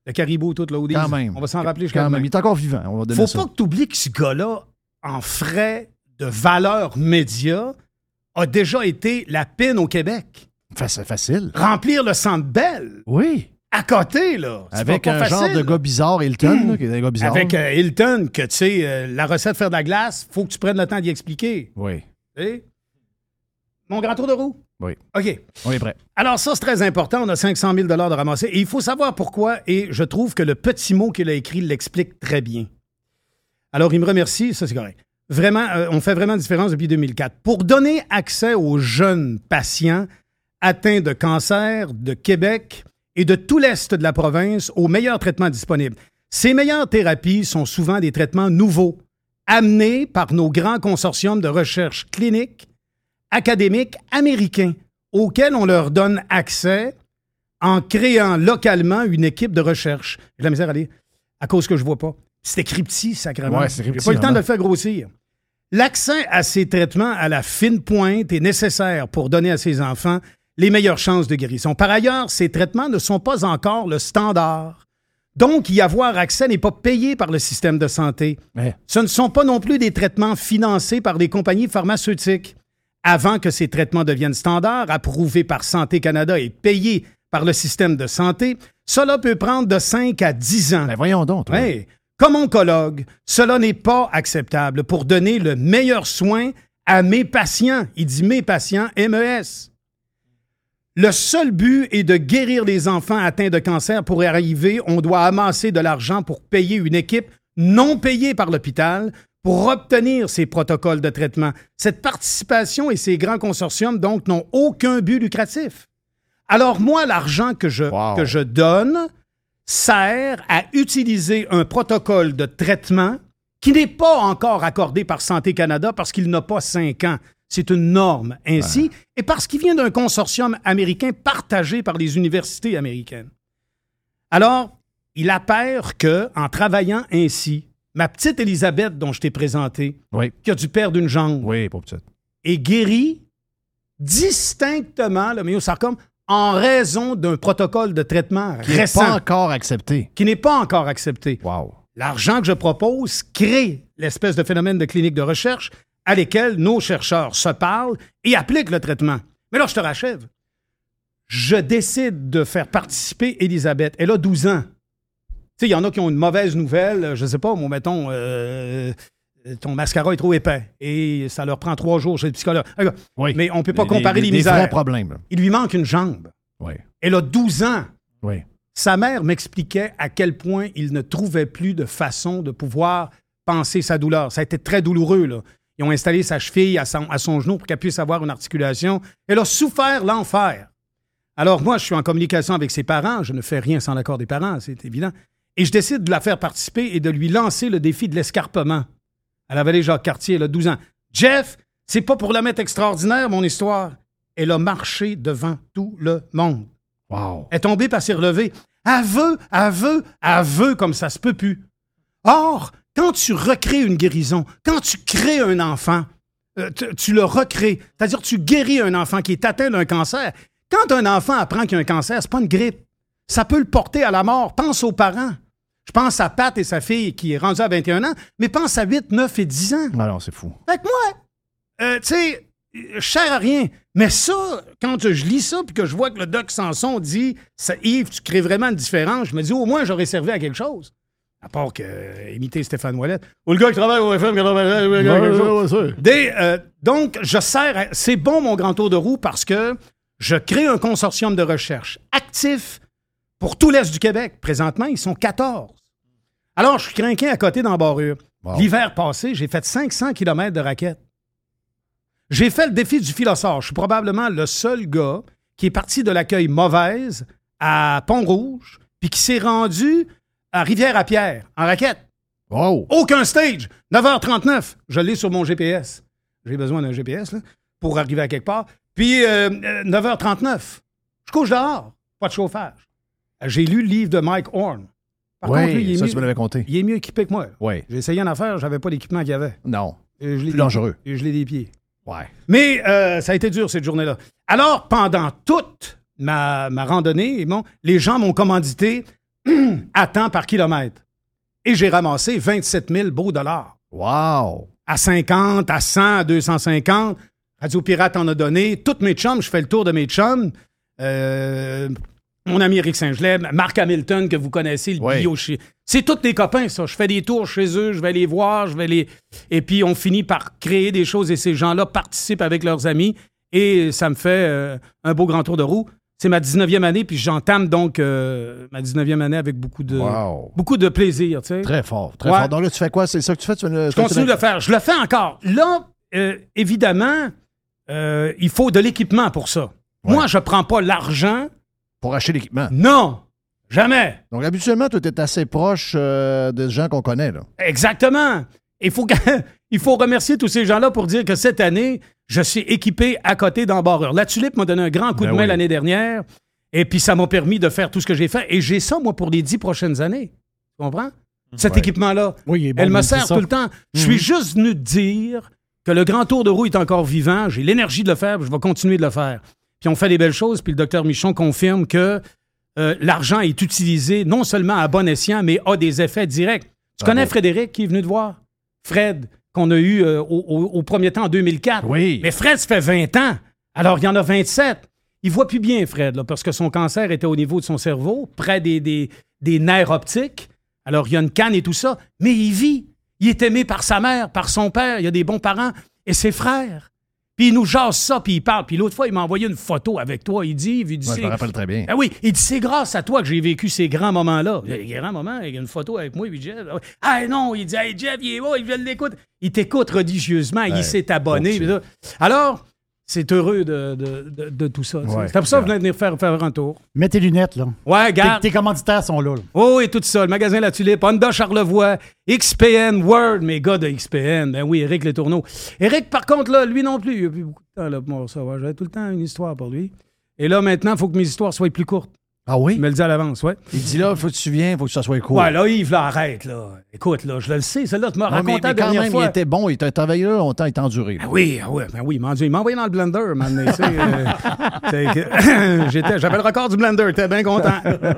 Le caribou, tout l'audio. Quand même. On va s'en rappeler jusqu'à Quand même. Il est encore vivant. On va donner Faut ça. pas que tu oublies que ce gars-là, en frais de valeur média, a déjà été la pine au Québec. Fa- C'est facile. Remplir le centre belle. Oui. À côté, là. Avec pas un genre de gars bizarre, Hilton, là, qui est un gars bizarre. Avec euh, Hilton, que tu sais, euh, la recette faire de la glace, faut que tu prennes le temps d'y expliquer. Oui. Mon grand tour de roue? Oui. OK. On est prêt. Alors, ça, c'est très important. On a 500 000 de ramasser. Et il faut savoir pourquoi. Et je trouve que le petit mot qu'il a écrit l'explique très bien. Alors, il me remercie. Ça, c'est correct. Vraiment, euh, on fait vraiment une différence depuis 2004. Pour donner accès aux jeunes patients atteints de cancer de Québec et de tout l'Est de la province aux meilleurs traitements disponibles. Ces meilleures thérapies sont souvent des traitements nouveaux, amenés par nos grands consortiums de recherche clinique académiques américains auxquels on leur donne accès en créant localement une équipe de recherche. J'ai la misère à lire, à cause que je vois pas. C'est écrit petit, sacrément. Ouais, c'est J'ai pas le temps vraiment. de le faire grossir. L'accès à ces traitements à la fine pointe est nécessaire pour donner à ces enfants les meilleures chances de guérison. Par ailleurs, ces traitements ne sont pas encore le standard. Donc, y avoir accès n'est pas payé par le système de santé. Ouais. Ce ne sont pas non plus des traitements financés par des compagnies pharmaceutiques. Avant que ces traitements deviennent standards, approuvés par Santé Canada et payés par le système de santé, cela peut prendre de 5 à 10 ans. Ben voyons donc. toi. Comme oncologue, cela n'est pas acceptable pour donner le meilleur soin à mes patients. Il dit mes patients, MES. Le seul but est de guérir les enfants atteints de cancer. Pour y arriver, on doit amasser de l'argent pour payer une équipe non payée par l'hôpital pour obtenir ces protocoles de traitement. Cette participation et ces grands consortiums, donc, n'ont aucun but lucratif. Alors moi, l'argent que je, Wow. que je donne sert à utiliser un protocole de traitement qui n'est pas encore accordé par Santé Canada parce qu'il n'a pas cinq ans. C'est une norme ainsi, et parce qu'il vient d'un consortium américain partagé par les universités américaines. Alors, il appert que, en travaillant ainsi, ma petite Elisabeth, dont je t'ai présenté, Oui. qui a dû perdre une jambe, Oui, pas petite. est guérie distinctement, le myosarcome, en raison d'un protocole de traitement Qui n'est récent pas encore accepté. qui n'est pas encore accepté. Wow. L'argent que je propose crée l'espèce de phénomène de clinique de recherche à lesquels nos chercheurs se parlent et appliquent le traitement. Mais là, je te rachève. Je décide de faire participer Elisabeth. Elle a 12 ans. Tu sais, il y en a qui ont une mauvaise nouvelle. Je sais pas, moi, mettons, euh, ton mascara est trop épais et ça leur prend trois jours chez le psychologue. Oui. Mais on ne peut pas comparer des- les des misères. vrais problèmes. Il lui manque une jambe. Oui. Elle a 12 ans. Oui. Sa mère m'expliquait à quel point il ne trouvait plus de façon de pouvoir penser sa douleur. Ça a été très douloureux. Là. Ils ont installé sa cheville à son, à son genou pour qu'elle puisse avoir une articulation. Elle a souffert l'enfer. Alors moi, je suis en communication avec ses parents. Je ne fais rien sans l'accord des parents, c'est évident. Et je décide de la faire participer et de lui lancer le défi de l'escarpement. Elle avait déjà Cartier, elle a 12 ans. Jeff, c'est pas pour la mettre extraordinaire, mon histoire. Elle a marché devant tout le monde. Wow. Elle est tombée par s'est relevée. Aveu, aveu, aveu comme ça se peut plus. Or, quand tu recrées une guérison, quand tu crées un enfant, euh, tu, tu le recrées, c'est-à-dire tu guéris un enfant qui est atteint d'un cancer. Quand un enfant apprend qu'il y a un cancer, c'est pas une grippe. Ça peut le porter à la mort. Pense aux parents. Je pense à Pat et sa fille qui est rendue à 21 ans, mais pense à 8, 9 et 10 ans. Alors, c'est fou. Fait que moi, euh, tu sais, sers à rien. Mais ça, quand je lis ça, puis que je vois que le doc Sanson dit ça, Yves, tu crées vraiment une différence, je me dis au moins j'aurais servi à quelque chose. À part que euh, imiter Stéphane Ouellette. Ou le gars qui travaille au FM 87, Ouais, quelque chose. ouais, ouais, Des, euh, donc, je sers. C'est bon, mon grand tour de roue, parce que je crée un consortium de recherche actif pour tout l'Est du Québec. Présentement, ils sont 14. Alors, je suis craqué à côté d'embarrure. Wow. L'hiver passé, j'ai fait 500 km de raquettes. J'ai fait le défi du philosophe. Je suis probablement le seul gars qui est parti de l'accueil mauvaise à Pont-Rouge, puis qui s'est rendu à Rivière-à-Pierre en raquette. Wow! Aucun stage. 9h39. Je l'ai sur mon GPS. J'ai besoin d'un GPS là, pour arriver à quelque part. Puis euh, euh, 9h39. Je couche dehors. Pas de chauffage. Euh, J'ai lu le livre de Mike Horn. Par contre, lui, il est, ça, mieux, tu me l'avais compté. il est mieux équipé que moi. Oui. J'ai essayé une affaire, j'avais pas l'équipement qu'il y avait. Non. Et je l'ai Plus des- dangereux. Et je l'ai des pieds. Ouais. Mais euh, ça a été dur cette journée-là. Alors, pendant toute ma, ma randonnée, bon, les gens m'ont commandité *clears throat* à temps par kilomètre. Et j'ai ramassé 27 000 beaux dollars. Wow! À 50, à 100, à 250. Radio Pirate en a donné. Toutes mes chums, je fais le tour de mes chums. Euh, mon ami Eric Saint-Gelais, Marc Hamilton, que vous connaissez, le Oui. bio C'est tous des copains, ça. Je fais des tours chez eux, je vais les voir, je vais les. Et puis, on finit par créer des choses et ces gens-là participent avec leurs amis. Et ça me fait euh, un beau grand tour de roue. C'est ma 19e année, puis j'entame donc euh, ma 19e année avec beaucoup de, Wow. beaucoup de plaisir. tu sais. Très fort, très Ouais. fort. Donc là, tu fais quoi? C'est ça que tu fais? Tu le- Je continue de le faire. Je le fais encore. Là, euh, évidemment, euh, il faut de l'équipement pour ça. Moi, je prends pas l'argent. Pour acheter l'équipement. Non! Jamais! Donc, habituellement, tu es assez proche euh, des gens qu'on connaît. Là. Exactement! Il faut, que- il faut remercier tous ces gens-là pour dire que cette année, je suis équipé à côté d'embarreur. La Tulipe m'a donné un grand coup Ben de main oui. l'année dernière. Et puis, ça m'a permis de faire tout ce que j'ai fait. Et j'ai ça, moi, pour les dix prochaines années. Tu comprends? Cet Ouais. équipement-là. Oui, bon, Elle me sert tout le temps. Je suis juste venu te dire que le grand tour de roue est encore vivant. J'ai l'énergie de le faire. Je vais continuer de le faire. Puis on fait des belles choses. Puis le docteur Michon confirme que euh, l'argent est utilisé non seulement à bon escient, mais a des effets directs. Tu connais Frédéric qui est venu te voir? Fred, qu'on a eu euh, au, au- au premier temps en 2004. Oui. Mais Fred, ça fait 20 ans. Alors, il y en a 27. Il voit plus bien, Fred, là, parce que son cancer était au niveau de son cerveau, près des, des, des nerfs optiques. Alors, il y a une canne et tout ça. Mais il vit. Il est aimé par sa mère, par son père. Il a des bons parents. Et ses frères. Puis il nous jase ça, puis il parle. Puis l'autre fois, il m'a envoyé une photo avec toi. Il dit, il dit Ouais, je me rappelle très bien. ah oui, il dit c'est grâce à toi que j'ai vécu ces grands moments-là. Les grands moments, il y a une photo avec moi et puis Jeff. Ah non, il dit Hey Jeff, il est beau, il l'écoute. Il t'écoute religieusement, il s'est abonné. Alors, c'est heureux de, de- de- de tout ça. Ouais, c'est pour ça que venais venir faire, faire un tour. Mets tes lunettes, là. Ouais, garde. tes commanditaires sont là. là. Oh, et tout ça. Le magasin La Tulipe, Honda Charlevoix, XPN, Word, mes gars de XPN. Ben oui, Eric Les Tourneaux. Eric, par contre, là, lui non plus, il a plus beaucoup de temps là, pour moi, ça. va. J'avais tout le temps une histoire pour lui. Et là, maintenant, il faut que mes histoires soient plus courtes. Ah oui? Il me le dit à l'avance, ouais. Il dit là, il faut que tu il faut que ça soit cool. Ouais, là, Yves, là, arrête, là. Écoute, là, je le sais, celle-là, tu m'as Ouais, mais, raconté mais la quand dernière même, fois. il était bon, il t'a travaillé là longtemps, il t'a enduré. Ah oui, ah ouais, ben oui, mon Dieu, il m'a envoyé dans le blender, man. tu sais, euh, c'est *coughs* J'avais le record du blender, j'étais bien content.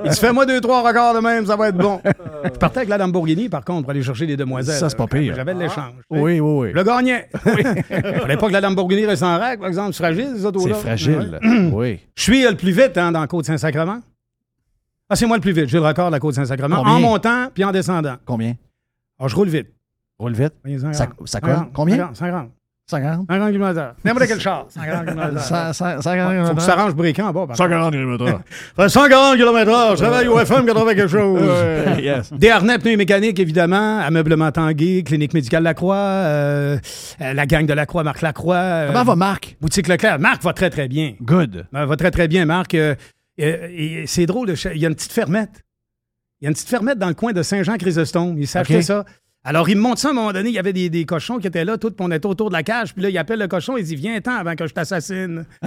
Il dit, fais-moi deux, trois records de même, ça va être bon. Je partais avec la Lamborghini, par contre, pour aller chercher des demoiselles. Ça, c'est pas pire. J'avais de l'échange. Oui, oui, oui. Je le gagnais. Oui. Fallait pas que la Lamborghini reste en règle, par exemple. C'est fragile, ces C'est autos-là. fragile. Ouais. oui. Je suis le plus vite hein, dans la Côte-Saint-Sacrement. Ah, c'est moi le plus vite. J'ai le record de la Côte-Saint-Sacrement. Combien? En montant puis en descendant. Combien? Ah, je roule vite. Roule vite? Oui, 50. Ça, ça colle? Combien? 50. 50? 50 km/h. N'importe quel char. 50 km/h. 140 Faut que ça range briquant en bas. par contre. 140 km. Fait 140 km/h. Je travaille au FM 80 quelque chose. yes. Des harnais pneus mécaniques, évidemment. Ameublement Tanguy, Clinique médicale Lacroix, euh, euh, la gang de Lacroix, Marc Lacroix. euh, Comment va Marc? Boutique Leclerc. Marc va très, très bien. Good. Ben, va très, très bien, Marc. Euh, euh, et c'est drôle, il y a une petite fermette. Il y a une petite fermette dans le coin de Saint-Jean-Chrysostome. Il s'est OK. acheté ça. Alors, il me montre ça à un moment donné. Il y avait des, des cochons qui étaient là, tout, puis on était autour de la cage. Puis là, il appelle le cochon, il dit Viens-t'en avant que je t'assassine. *laughs*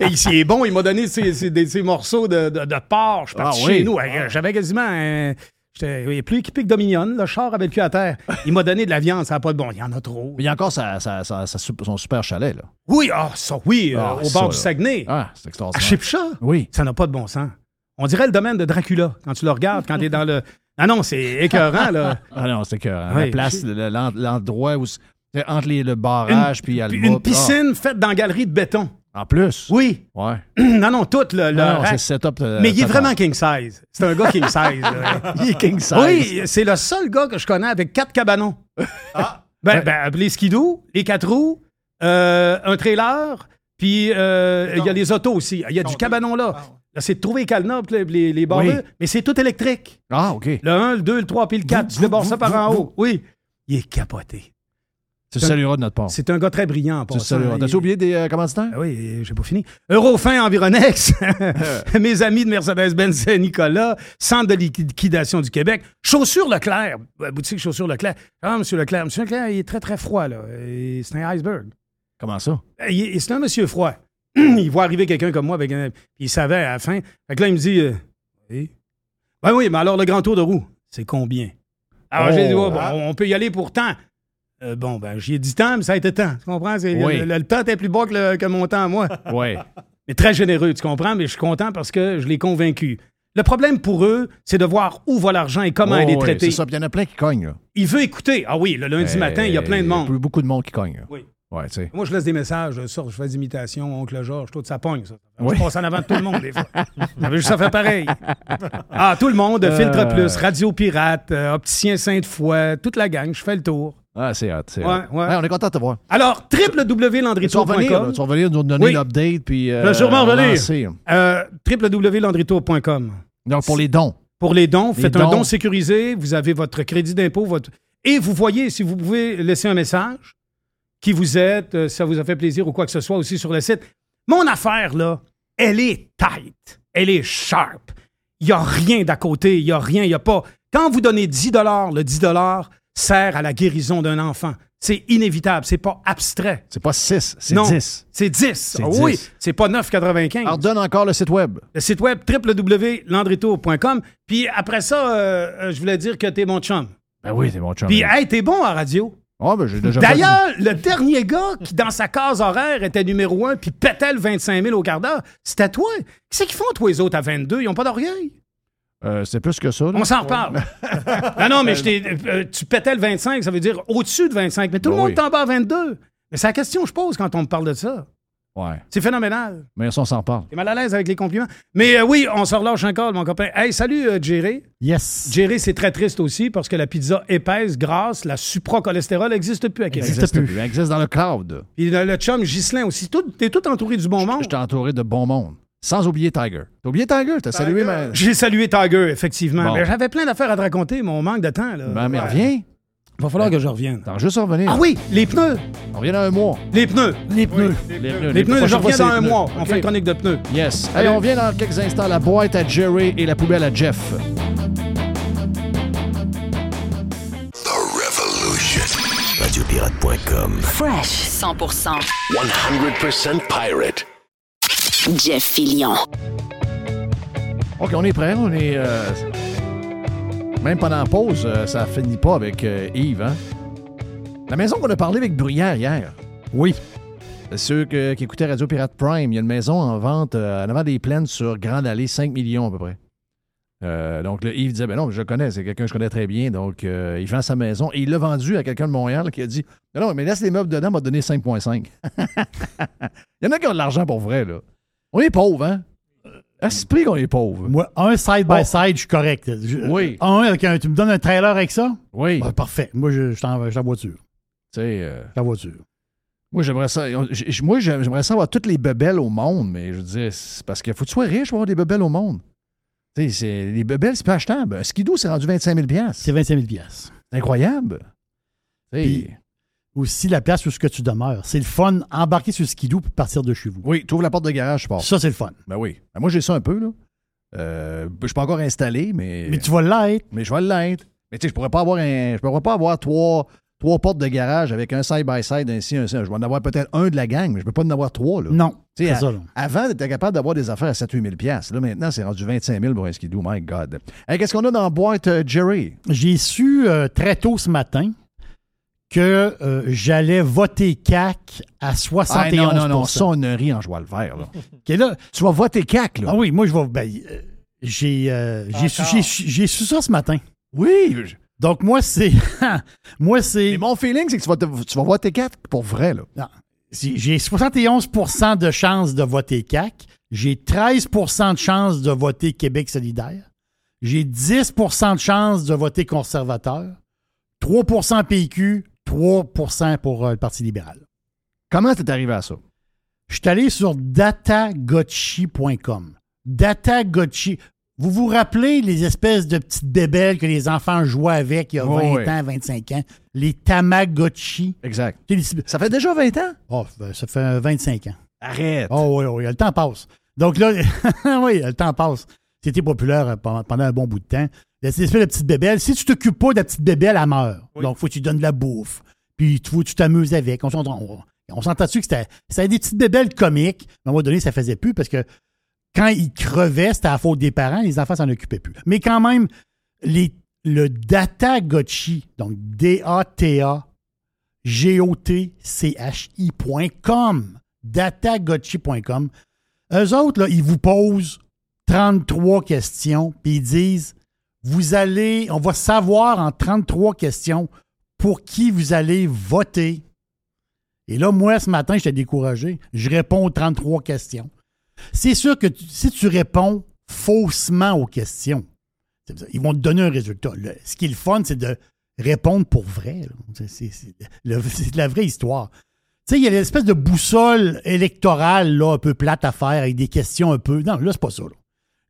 Et il est bon, il m'a donné ses morceaux de, de, de porc. Je suis parti Ah oui. chez nous. Hey, J'avais quasiment. un- J'étais plus équipé que Dominion. Le char avait le cul à terre. Il m'a donné de la viande, ça n'a pas de bon. Il y en a trop. Mais il y a encore sa, sa- sa- sa- son super chalet, là. Oui, ah, ça, oui, euh, Ah, au ça, bord du. Saguenay. Ah, c'est À extraordinaire. Chipcha? Oui. Ça n'a pas de bon sens. On dirait le domaine de Dracula quand tu le regardes, quand tu es dans le. *laughs* Ah non, c'est écœurant, là. Ah non, c'est que Oui, la place, le- l'en- l'endroit où. Entre les- le barrage puis Alma. Puis une puis- piscine faite dans galerie de béton. Ah, en plus? Oui. Ouais. *clears throat* non, non, tout le, le Non, non, rack. c'est setup. euh, Mais il est vraiment king size. C'est un gars king size. là. *laughs* Il est king size. Oui, c'est le seul gars que je connais avec quatre cabanons. Ben, ben, les skidoo, les quatre roues, euh, un trailer, puis euh, il y a les autos aussi. Il y a du cabanon là. Là, c'est de trouver les cadenas, puis les, les barres, Oui. mais c'est tout électrique. Ah, OK. Le 1, le 2, le 3, puis le 4. Tu débordes ça par en haut. Oui. Il est capoté. Tu le salueras de notre part. C'est un gars très brillant en Tu le salueras. T'as-tu oublié des euh, commanditaires? ah oui, j'ai pas fini. Eurofin Environex, *laughs* mes amis de Mercedes-Benz Saint-Nicolas, Centre de liquidation du Québec, Chaussures Leclerc, euh, boutique Chaussures Leclerc. Ah, Monsieur Leclerc, Monsieur Leclerc, il est très, très froid, là. C'est un iceberg. Comment ça? Euh, C'est un monsieur froid. *clears throat* il voit arriver quelqu'un comme moi avec un. Il savait à la fin. Fait que là, il me dit euh, Oui. Ben oui, mais alors le grand tour de roue, c'est combien? Alors Oh. j'ai dit bon, on peut y aller pour tant. Euh, bon, ben, j'y ai dit tant, mais ça a été tant. Tu comprends? Oui. Le, le- le temps était plus bas que, le- que mon temps à moi. *laughs* Ouais. Mais très généreux, tu comprends? Mais je suis content parce que je l'ai convaincu. Le problème pour eux, c'est de voir où va l'argent et comment Oh, elle est traitée. C'est ça, il y en a plein qui cognent. là. Il veut écouter. Ah oui, le lundi Euh, matin, il y a plein de monde. Beaucoup de monde qui cogne. là. Oui. Ouais, tu sais. Moi, je laisse des messages, je sors, je fais des imitations, oncle Georges, tout ça pogne, ça. Oui. Je passe en avant de tout le monde, des fois. *laughs* J'avais juste à faire pareil. Ah, tout le monde, Filtre Euh. Plus, Radio Pirate, Opticien Sainte-Foy, toute la gang, je fais le tour. Ah, c'est hot. Ouais, ouais. on est content de te voir. Alors, www.landrytour.com. tu vas revenir nous donner Oui. l'update. Puis, Je vais sûrement revenir. Euh. Donc, pour les dons. Pour les dons, Les faites un don sécurisé, vous avez votre crédit d'impôt, votre... et vous voyez si vous pouvez laisser un message, qui vous êtes, euh, si ça vous a fait plaisir ou quoi que ce soit aussi sur le site. Mon affaire, là, elle est tight, elle est sharp. Il n'y a rien d'à côté, il n'y a rien, il n'y a pas... Quand vous donnez 10 le 10 sert à la guérison d'un enfant. C'est inévitable, c'est pas abstrait. C'est pas 6, c'est Non, 10. C'est 10. Ah 10. oui, c'est pas 9,95. Alors, donne encore le site web. Le site web www.landritour.com. Puis après ça, euh, euh, je voulais dire que t'es mon chum. Ben oui, c'est mon chum. Puis, hey, t'es bon à radio. Ah, ben, j'ai déjà fait D'ailleurs, le dernier gars qui, dans sa case horaire, était numéro un puis pétait le 25 000 au quart d'heure, c'était toi. Qu'est-ce qu'ils font, toi, les autres, à 22? Ils ont pas d'orgueil? Euh, c'est plus que ça. là. On s'en reparle. *laughs* non, non, mais je t'ai- euh, tu pétais le 25, ça veut dire au-dessus de 25. Mais tout le Ben monde oui. t'en bat à 22. Mais c'est la question que je pose quand on me parle de ça. Ouais. C'est phénoménal. Mais ça, on s'en parle. T'es mal à l'aise avec les compliments? Mais euh, oui, on se relâche encore, mon copain. Hey, salut, euh, Jerry. Yes. Jerry, c'est très triste aussi parce que la pizza épaisse, grasse, la supracholestérol n'existe plus à Ça Québec. existe plus. Elle existe dans le cloud. Puis le, le chum Ghislain aussi. T'es tout entouré du bon monde. Je t'ai entouré de bon monde. Sans oublier Tiger. T'as oublié Tiger? T'as salué ma... J'ai salué Tiger, effectivement. Bon. Mais j'avais plein d'affaires à te raconter, mon manque de temps. Là. Ben, mais Ouais. reviens. Va falloir que je revienne. T'en juste revenir. Ah oui, les pneus. On revient dans un mois. Les pneus. Les pneus. Les pneus, Les pneus, je reviens dans les un pneus. mois. On fait une chronique de pneus. Yes. Allez, on vient dans quelques instants. La boîte à Jerry et la poubelle à Jeff. The Revolution. Radiopirate.com. Fresh 100%. 100% pirate. Jeff Fillion. OK, on est prêt. On est. euh, Même pendant la pause, euh, ça finit pas avec euh, Yves. Hein? La maison qu'on a parlé avec Bruyère hier. Oui. Ceux que- qui écoutaient Radio Pirate Prime, il y a une maison en vente euh, en avant des plaines sur Grande Allée, 5 millions à peu près. Euh, donc, là, Yves disait, ben non, je le connais, c'est quelqu'un que je connais très bien. Donc, euh, il vend sa maison et il l'a vendu à quelqu'un de Montréal qui a dit, non, non, mais laisse les meubles dedans, m'a donné 5,5. *laughs* il y en a qui ont de l'argent pour vrai, là. On est pauvres, hein? À ce prix qu'on est pauvres. Moi, un side-by-side, je suis correct. Je- Oui. Un avec un, tu me donnes un trailer avec ça? Oui. Ben, parfait. Moi, je, je en voiture. Tu sais, euh, suis en voiture. moi, j'aimerais ça. Moi, j'aimerais ça avoir toutes les bebelles au monde, mais je veux dire, parce qu'il faut que tu sois riche pour avoir des bebelles au monde. Tu sais, c'est- les bebelles, c'est pas achetable. Un skidoo, c'est rendu 25 000 C'est 25 000 piastres. C'est incroyable. Puis- Aussi, la place où ce que tu demeures. C'est le fun, embarquer sur le skidoo puis partir de chez vous. oui, tu ouvres la porte de garage, je pars. Ça, c'est le fun. Ben oui. Ben moi, j'ai ça un peu, là. Euh, je suis pas encore installé, mais. Mais tu vas l'être. Mais je vais l'être. Mais tu sais, je pourrais pas avoir un. Je pourrais pas avoir trois, trois portes de garage avec un side-by-side ainsi, un, Je vais en avoir peut-être un de la gang, mais je peux pas en avoir trois, là. Non. À- ça, là. Avant, tu étais capable d'avoir des affaires à 7-8 000 piastres. Là, maintenant, c'est rendu 25 000 pour un skidoo. My God. Hey, Qu'est-ce qu'on a dans la boîte, euh, Jerry? J'ai su euh, très tôt ce matin que euh, j'allais voter CAC à 71 Ah, non, non, non. Ça, on a ri en joie le vert. Là. *laughs* OK, là, tu vas voter CAC, là. Ah oui, moi, je vais. ben, euh, j'ai, euh, j'ai, su, j'ai, su- j'ai su ça ce matin. Oui. je- Donc, moi, c'est. *laughs* moi, c'est. Mais mon feeling, c'est que tu vas, te- tu vas voter 4 pour vrai, là. Non. J'ai 71% de chances de voter CAC. J'ai 13% de chances de voter Québec solidaire. J'ai 10% de chances de voter conservateur. 3% PQ, 3% pour euh, le Parti libéral. Comment t'es arrivé à ça? Je suis allé sur datagotchi.com. Datagotchi. Vous vous rappelez les espèces de petites bébelles que les enfants jouaient avec il y a 20 Oh, oui. ans, 25 ans? Les Tamagotchi. Exact. Les- Ça fait déjà 20 ans? Oh, ben, ça fait 25 ans. Arrête. Oh oui, oui, le temps passe. Donc là, *laughs* oui, le temps passe. C'était populaire euh, pendant un bon bout de temps. De petite bébelle. Si tu t'occupes pas de la petite bébelle, elle meurt. Donc, faut que tu donnes de la bouffe. Puis, il faut que tu t'amuses avec. On s'entend on- on s'entend dessus que c'était c'était des petites bébelles comiques. Mais à un moment donné, ça faisait plus parce que quand ils crevaient, c'était à la faute des parents. Les enfants s'en occupaient plus. Mais quand même, les, le Datagotchi, donc D-A-T-A, G-O-T-C-H-I.com, datagotchi.com. Eux autres, là, ils vous posent 33 questions, puis ils disent vous allez, on va savoir en 33 questions pour qui vous allez voter. Et là, moi, ce matin, j'étais découragé. Je réponds aux 33 questions. C'est sûr que si tu réponds faussement aux questions, ils vont te donner un résultat. Ce qui est le fun, c'est de répondre pour vrai. *laughs* C'est- la vraie histoire. Tu sais, il y a l'espèce de boussole électorale là, un peu plate à faire avec des questions un peu. Non, là, c'est pas ça.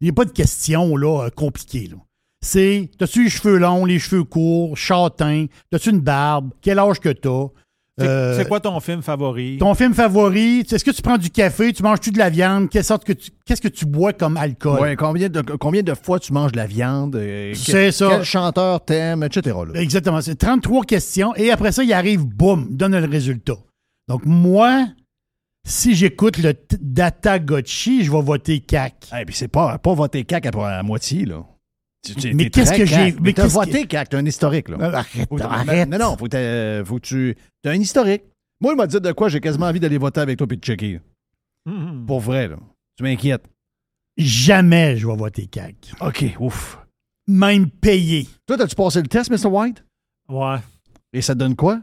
Il n'y a pas de questions euh, compliquées. C'est T'as-tu les cheveux longs, les cheveux courts, châtain, t'as-tu une barbe, quel âge que t'as? C'est Euh, c'est quoi ton film favori? ton film favori, est-ce que tu prends du café, tu manges-tu de la viande, quelle sorte que tu- qu'est-ce que tu bois comme alcool? Ouais, combien, de, combien de fois tu manges de la viande? euh, C'est quel- ça. Quel chanteur t'aimes, etc. là. Exactement. C'est 33 questions et après ça, il arrive, boum, donne le résultat. Donc, moi, si j'écoute le t- Data Gotchi, je vais voter CAC. Et puis c'est pas, pas voter CAC à, à moitié, là. Mais qu'est-ce que j'ai- mais t'as voté que- CAC, t'as un historique, là. Arrête, arrête. Non, non, faut, que t'aies- faut que tu. T'as un historique. Moi, il m'a dit de quoi j'ai quasiment envie d'aller voter avec toi puis de checker. Mhm. Pour vrai, là. Tu m'inquiètes. Jamais je vais voter CAC. OK, ouf. Même payé. Toi, as-tu passé le test, Mr. White? Ouais. Et ça te donne quoi?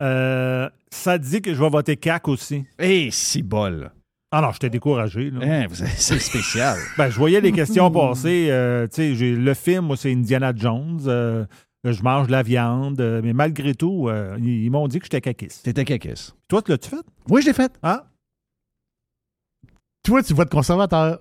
Euh, ça dit que je vais voter CAC aussi. Eh, si bol. Ah non, j'étais découragé. Là. Hein, vous- c'est spécial. *laughs* Ben, je voyais les questions *laughs* passer. euh, tu sais, j'ai- le film, moi, c'est Indiana Jones. euh, je mange de la viande. euh, mais malgré tout, euh, ils, ils m'ont dit que j'étais caquiste. T'étais caquiste. Toi, tu l'as-tu fait? Oui, je l'ai fait. Ah? Toi, tu votes conservateur.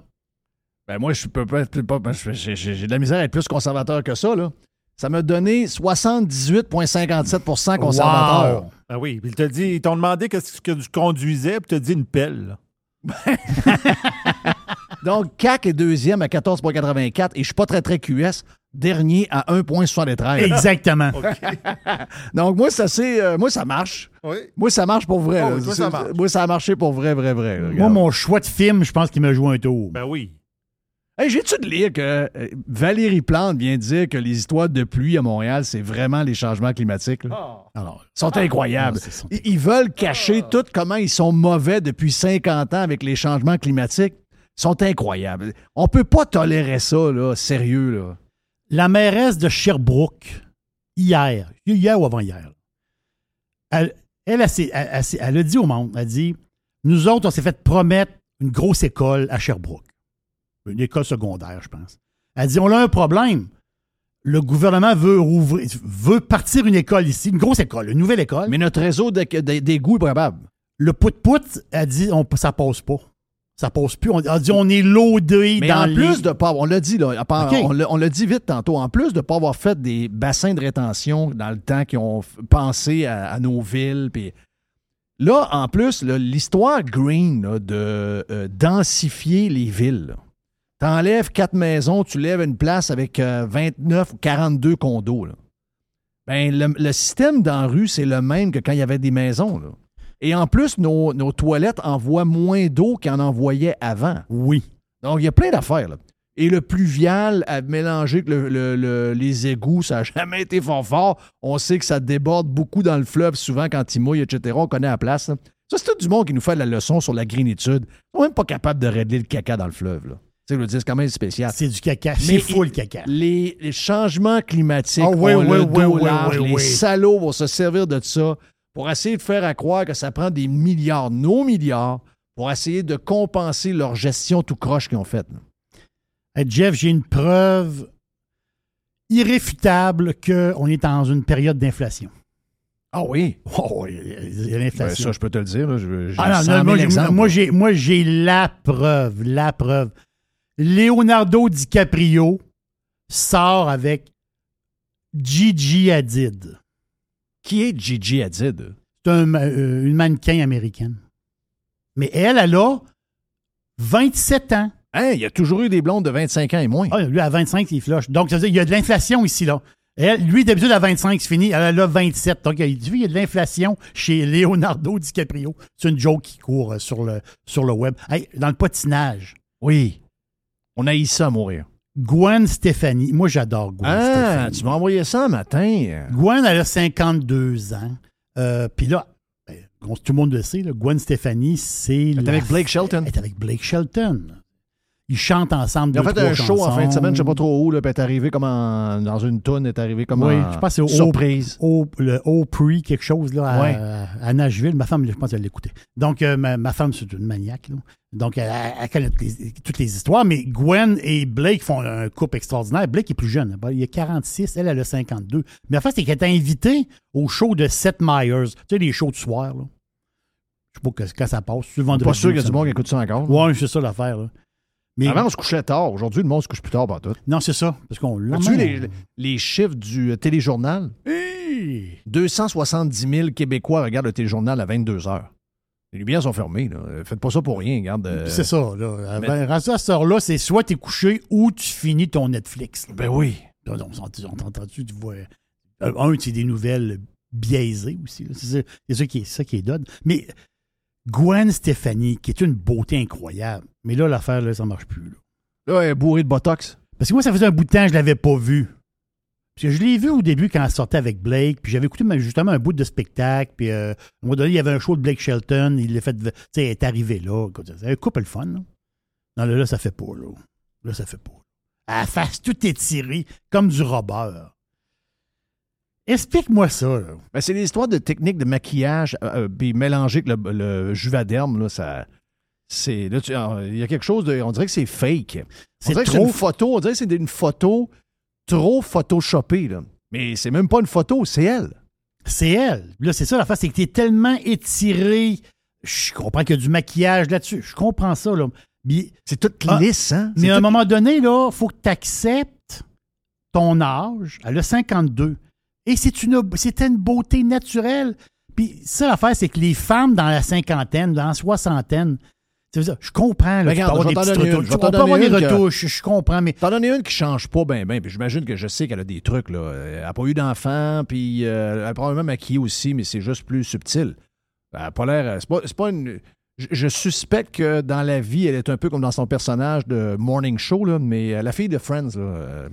Ben moi, je peux pas, je- j'ai j'ai- j'ai de la misère à être plus conservateur que ça, là. Ça m'a donné 78,57% conservateur. Wow. Ah oui. Puis il t'a dit, ils t'ont demandé qu'est-ce que tu conduisais, puis tu as dit une pelle. *laughs* Donc, CAC est deuxième à 14,84 et je suis pas très, très QS. Dernier à 1,73. Exactement. *laughs* Donc, moi, ça, c'est, euh, moi, ça marche. Oui. Moi, ça marche pour vrai. Oh, là. oui, toi, C'est- ça marche. Moi, ça a marché pour vrai, vrai, vrai. là, Moi, regarde. mon choix de film, je pense qu'il m'a joué un tour. Ben oui. Hey, J'ai-tu de lire que euh, Valérie Plante vient de dire que les histoires de pluie à Montréal, c'est vraiment les changements climatiques? là? Alors, Ils sont incroyables. Ah. Ils ils veulent cacher tout comment ils sont mauvais depuis 50 ans avec les changements climatiques. Ils sont incroyables. On peut pas tolérer ça, là, sérieux. Là. la mairesse de Sherbrooke, hier, hier ou avant-hier, elle, elle, elle, elle- elle s'est- elle a dit au monde, elle a dit, nous autres, on s'est fait promettre une grosse école à Sherbrooke. Une école secondaire, je pense. Elle dit, on a un problème. Le gouvernement veut rouvrir, veut partir une école ici, une grosse école, une nouvelle école. Mais notre réseau d'égouts est probable. Le pout-pout, elle dit, on, ça passe pas. Ça passe plus. On, elle dit, on est loadé Mais dans en les- plus de pas, on l'a dit, là, part- on l'a- dit vite tantôt, en plus de ne pas avoir fait des bassins de rétention dans le temps qui ont pensé à, à nos villes, puis là, en plus, l'histoire green là, de euh, densifier les villes. là. T'enlèves quatre maisons, tu lèves une place avec euh, 29 ou 42 condos. là. Ben, le, le système dans la rue, c'est le même que quand il y avait des maisons. là. Et en plus, nos, nos toilettes envoient moins d'eau qu'en envoyaient avant. Oui. Donc, il y a plein d'affaires. là. Et le pluvial à mélanger que le- le- le- les égouts, ça n'a *laughs* jamais été fort fort. On sait que ça déborde beaucoup dans le fleuve, souvent quand il mouille, etc. On connaît la place. là. Ça, c'est tout du monde qui nous fait la leçon sur la greenitude. Ils sont même pas capables de régler le caca dans le fleuve. Là. Tu sais, je veux dire, c'est quand même spécial. C'est du caca. C'est full caca. Les, les changements climatiques, Ah oui, ont oui, le oui, dos oui, large. oui, les oui. salauds vont se servir de ça pour essayer de faire à croire que ça prend des milliards, nos milliards, pour essayer de compenser leur gestion tout croche qu'ils ont faite. Hey, Jeff, j'ai une preuve irréfutable qu'on est dans une période d'inflation. Ah oui? Oh, il y a- il y a Ben, l'inflation. ça, je peux te le dire. là, je- j'ai Ah non, 100 non, 000 moi, j'ai- exemples. moi, j'ai, moi, j'ai la preuve, la preuve. Leonardo DiCaprio sort avec Gigi Hadid. Qui est Gigi Hadid? C'est un euh, une mannequin américaine. Mais elle, elle a 27 ans. Hein, il y a toujours eu des blondes de 25 ans et moins. Ah, lui, à 25, il flush. Donc, ça veut dire qu'il y a de l'inflation ici, là. Elle, lui, d'habitude, à 25, c'est fini. Elle a 27. Donc, il dit, il y a de l'inflation chez Leonardo DiCaprio. C'est une joke qui court euh, sur le, sur le web. Hey, dans le patinage, Oui. On a eu ça à mourir. Gwen Stefani. Moi, j'adore Gwen Ah, Stefani. tu m'as envoyé ça un matin. Gwen, elle a 52 ans. Euh, Puis là, ben, tout le monde le sait, là, Gwen Stefani, c'est. est la- avec Blake Shelton. Elle est avec Blake Shelton. Ils chantent ensemble. Il a deux, fait un show en fin de semaine, je sais pas trop où, là, puis elle est arrivé comme en- dans une elle est arrivée comme Oui, en je pense que c'est au surprise. Au, le Opry, quelque chose, là, à, Nashville. Ma femme, je pense qu'elle l'écoutait. Donc, euh, ma, ma femme, c'est une maniaque. là. Donc, elle, elle connaît toutes les, toutes les histoires. Mais Gwen et Blake font un couple extraordinaire. Blake est plus jeune. Il a 46, elle, elle a 52. Mais en fait, c'est qu'elle est invitée au show de Seth Meyers. Tu sais, les shows du soir. Là. Je sais pas que- quand ça passe. Le vendredi Pas sûr qu'il y a du monde qui écoute ça encore. Ouais, c'est ça l'affaire. là. Mais, Avant, on se couchait tard. Aujourd'hui, le monde se couche plus tard, pas tout. non, c'est ça. Parce qu'on l'a. As-tu vu les, les chiffres du euh, téléjournal? Hey! 270 000 Québécois regardent le téléjournal à 22 heures. Les lumières sont fermées. Là. Faites pas ça pour rien. Regarde, euh, C'est ça. Là. mais- À, cette heure-là, c'est soit tu es couché ou tu finis ton Netflix. là. Ben oui. Là, on s'entend- on t'entend-tu, tu vois. euh, Un, c'est des nouvelles biaisées aussi. C'est ça, qui est, ça qui est dode. Mais Gwen Stefani, qui est une beauté incroyable, mais là, l'affaire, là, ça marche plus. là. Là, elle est bourrée de botox. Parce que moi, ça faisait un bout de temps que je l'avais pas vue. Parce que je l'ai vu au début quand elle sortait avec Blake, puis j'avais écouté justement un bout de spectacle, puis euh, à un moment donné, il y avait un show de Blake Shelton, il l'a fait, tu sais, est arrivé là. C'est un couple le fun, là. Non, là, là, ça fait pas, là. Là, ça fait pas. À la face, tout étiré, comme du robeur. Explique-moi ça. Ben, c'est l'histoire de techniques de maquillage euh, euh, puis avec le, le juvaderme. Là, ça, c'est, là, tu- euh, il y a quelque chose de. On dirait que c'est fake. On C'est dirait que c'est trop- une photo. On dirait que c'est une photo trop photoshopée. Là. Mais c'est même pas une photo, c'est elle. C'est elle. Là, c'est ça, la face, c'est que t'es tellement étiré. Je comprends qu'il y a du maquillage là-dessus. Je comprends ça, là. Mais- C'est tout Ah, lisse, hein? Mais C'est à un moment donné, là, il faut que tu acceptes ton âge. Elle a 52. Et c'est une, c'était une beauté naturelle. Puis ça, l'affaire, c'est que les femmes dans la cinquantaine, dans la soixantaine, je comprends. Là, Regarde, je des retouches. On peut avoir des que- retouches, je comprends, mais T'en donnes une qui change pas bien, bien. Puis j'imagine que je sais qu'elle a des trucs. Là. Elle n'a pas eu d'enfant, puis euh, elle a probablement maquillée aussi, mais c'est juste plus subtil. Elle a pas l'air. C'est pas, c'est pas une. Je, je suspecte que dans la vie, elle est un peu comme dans son personnage de Morning Show, là, mais euh, la fille de Friends, là, euh,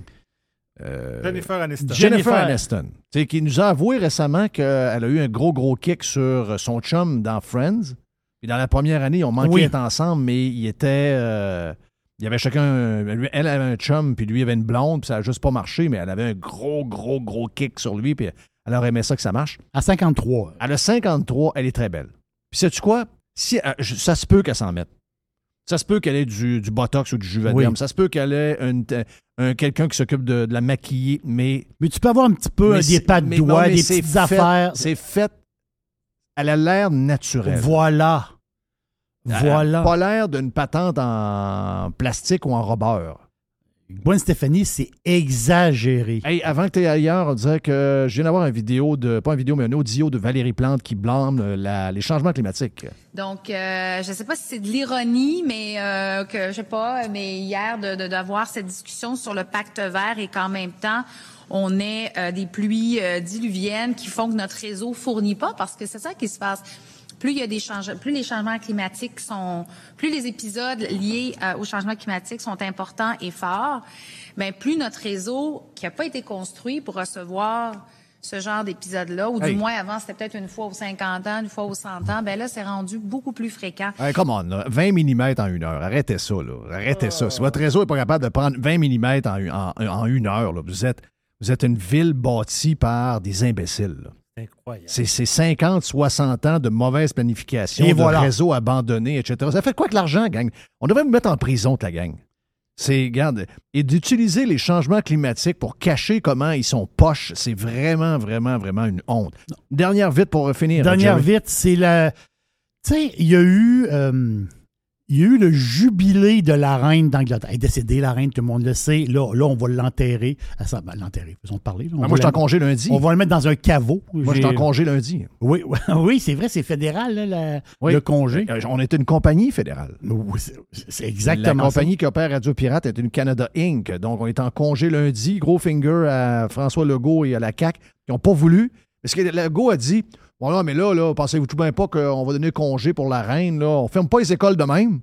euh, Jennifer Aniston. Jennifer Jennifer. Aniston, tu sais, qui nous a avoué récemment qu'elle a eu un gros, gros kick sur son chum dans Friends. Puis dans la première année, ils ont manqué Oui. d'être ensemble, mais ils étaient. euh, il y avait chacun. un- Elle avait un chum, puis lui avait une blonde, puis ça n'a juste pas marché, mais elle avait un gros, gros, gros kick sur lui, puis elle aurait aimé ça que ça marche. à 53. Elle a 53, elle est très belle. Puis sais-tu quoi? Si, euh, je- ça se peut qu'elle s'en mette. Ça se peut qu'elle ait du, du botox ou du juvederme. Oui. Ça se peut qu'elle ait une- un, quelqu'un qui s'occupe de, de la maquiller, mais Mais tu peux avoir un petit peu mais des pas de doigts, non, des petites fait- affaires. C'est fait. Elle a l'air naturelle. Voilà. Elle a Voilà. Pas l'air d'une patente en plastique ou en robeur. Gwen Stéphanie, c'est exagéré. Hey, avant que tu ailleurs, on dirait que je viens d'avoir une vidéo de, pas une vidéo, mais un audio de Valérie Plante qui blâme euh, la- les changements climatiques. Donc, euh, je ne sais pas si c'est de l'ironie, mais euh, que je sais pas, mais hier de de- d'avoir cette discussion sur le pacte vert et qu'en même temps on ait euh, des pluies euh, diluviennes qui font que notre réseau fournit pas, parce que c'est ça qui se passe. Plus il y a des changements, plus les changements climatiques sont, plus les épisodes liés euh, au changement climatique sont importants et forts, ben plus notre réseau qui n'a pas été construit pour recevoir ce genre d'épisode-là, ou Hey. du moins avant, c'était peut-être une fois aux 50 ans, une fois aux 100 ans. Ben là, c'est rendu beaucoup plus fréquent. Hey, come on, là, 20 mm en une heure. Arrêtez ça, là. Arrêtez ça. Si votre réseau n'est pas capable de prendre 20 mm en, une- en- en une heure, là, vous, êtes, vous êtes une ville bâtie par des imbéciles. là. Incroyable. C'est c'est 50, 60 ans de mauvaise planification, Et de voilà. réseaux abandonnés, etc. Ça fait quoi que l'argent, gang? On devrait vous mettre en prison, la gang. C'est, regarde, et d'utiliser les changements climatiques pour cacher comment ils sont poches, c'est vraiment, vraiment, vraiment une honte. Dernière vite pour finir. Dernière Jerry. vite, c'est la. Tu sais, il y a eu. euh, il y a eu le jubilé de la reine d'Angleterre. Elle est décédée, la reine, tout le monde le sait. Là, là on va l'enterrer. Ah, ça, ben, l'enterrer, faisons parler. Ben, moi, je suis en congé lundi. On va le mettre dans un caveau. Moi, je suis en congé lundi. Oui, oui, *laughs* oui, c'est vrai, c'est fédéral, là, la- Oui. le congé. Euh, On est une compagnie fédérale. Oui, c'est- exactement La ça. compagnie qui opère Radio Pirate est une Canada Inc. Donc, on est en congé lundi. Gros finger à François Legault et à la CAQ qui n'ont pas voulu. Parce que Legault a dit Bon, là, mais là, là pensez-vous tout bien pas qu'on va donner congé pour la reine? Là? On ferme pas les écoles de même.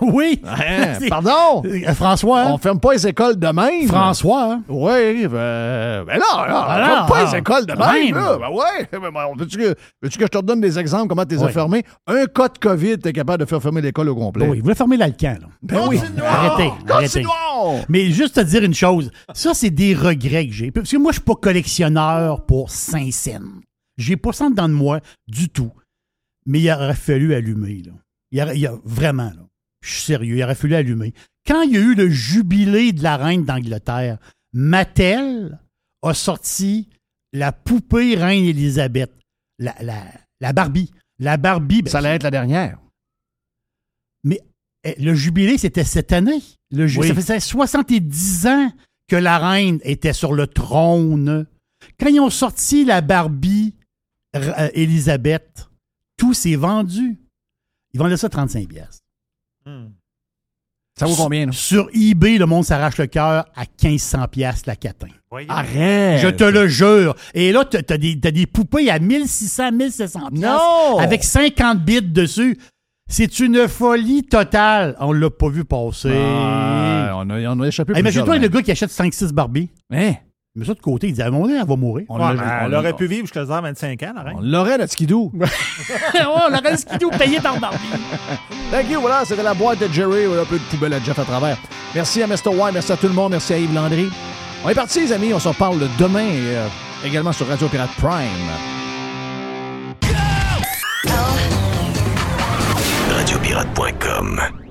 Oui! *laughs* Hein, pardon! Euh, François, hein? On ferme pas les écoles de même. François, hein? Oui, ben, ben là, là, on Alors, ferme pas les écoles de de même. même. là. Ben ouais. *laughs* Ben, ben, veux-tu que, veux-tu que je te redonne des exemples comment tu les as fermés? Un cas de COVID, tu es capable de faire fermer l'école au complet. Oui, il voulait fermer l'Alcan, là. Ben oui. Arrêtez, arrêtez. Continuons! Mais juste te dire une chose, ça, c'est des regrets que j'ai. Parce que moi, je suis pas collectionneur pour Saint-Saëns. J'ai pas ça dedans de moi du tout. Mais il aurait fallu allumer, là. Il aurait- il y a, vraiment, là. Je suis sérieux, il aurait fallu allumer. Quand il y a eu le jubilé de la reine d'Angleterre, Mattel a sorti la poupée reine Élisabeth, la, la, la Barbie. La Barbie. ben, Ça allait être la dernière. mais eh, le jubilé, c'était cette année. Le ju- Oui. Ça faisait 70 ans que la reine était sur le trône. Quand ils ont sorti la Barbie euh, Élisabeth, tout s'est vendu. Ils vendaient ça 35 pièces. Ça vaut combien, là? Sur eBay, le monde s'arrache le cœur à 1500 pièces la catin. Arrête! Je te le jure. Et là, t'as t'as des, poupées à 1600, 1700 pièces Non! avec 50 bits dessus. C'est une folie totale. On l'a pas vu passer. Ah, on, a, on a échappé Hey, Imagine-toi le hein. gars qui achète 5-6 Barbies. Hein? Mais ça de côté, il dit à donné, elle va mourir. On Ouais, elle on- aurait pu vivre jusqu'à 25 ans, la reine. On l'aurait, notre skidoo. *laughs* ouais, on aurait le skidoo payé par Barbie. *laughs* Thank you, voilà, c'était la boîte de Jerry, un peu de poubelle à Jeff à travers. Merci à Mr. White, merci à tout le monde, merci à Yves Landry. On est parti, les amis, on s'en parle demain, euh, également sur Radio Pirate Prime. Radiopirate.com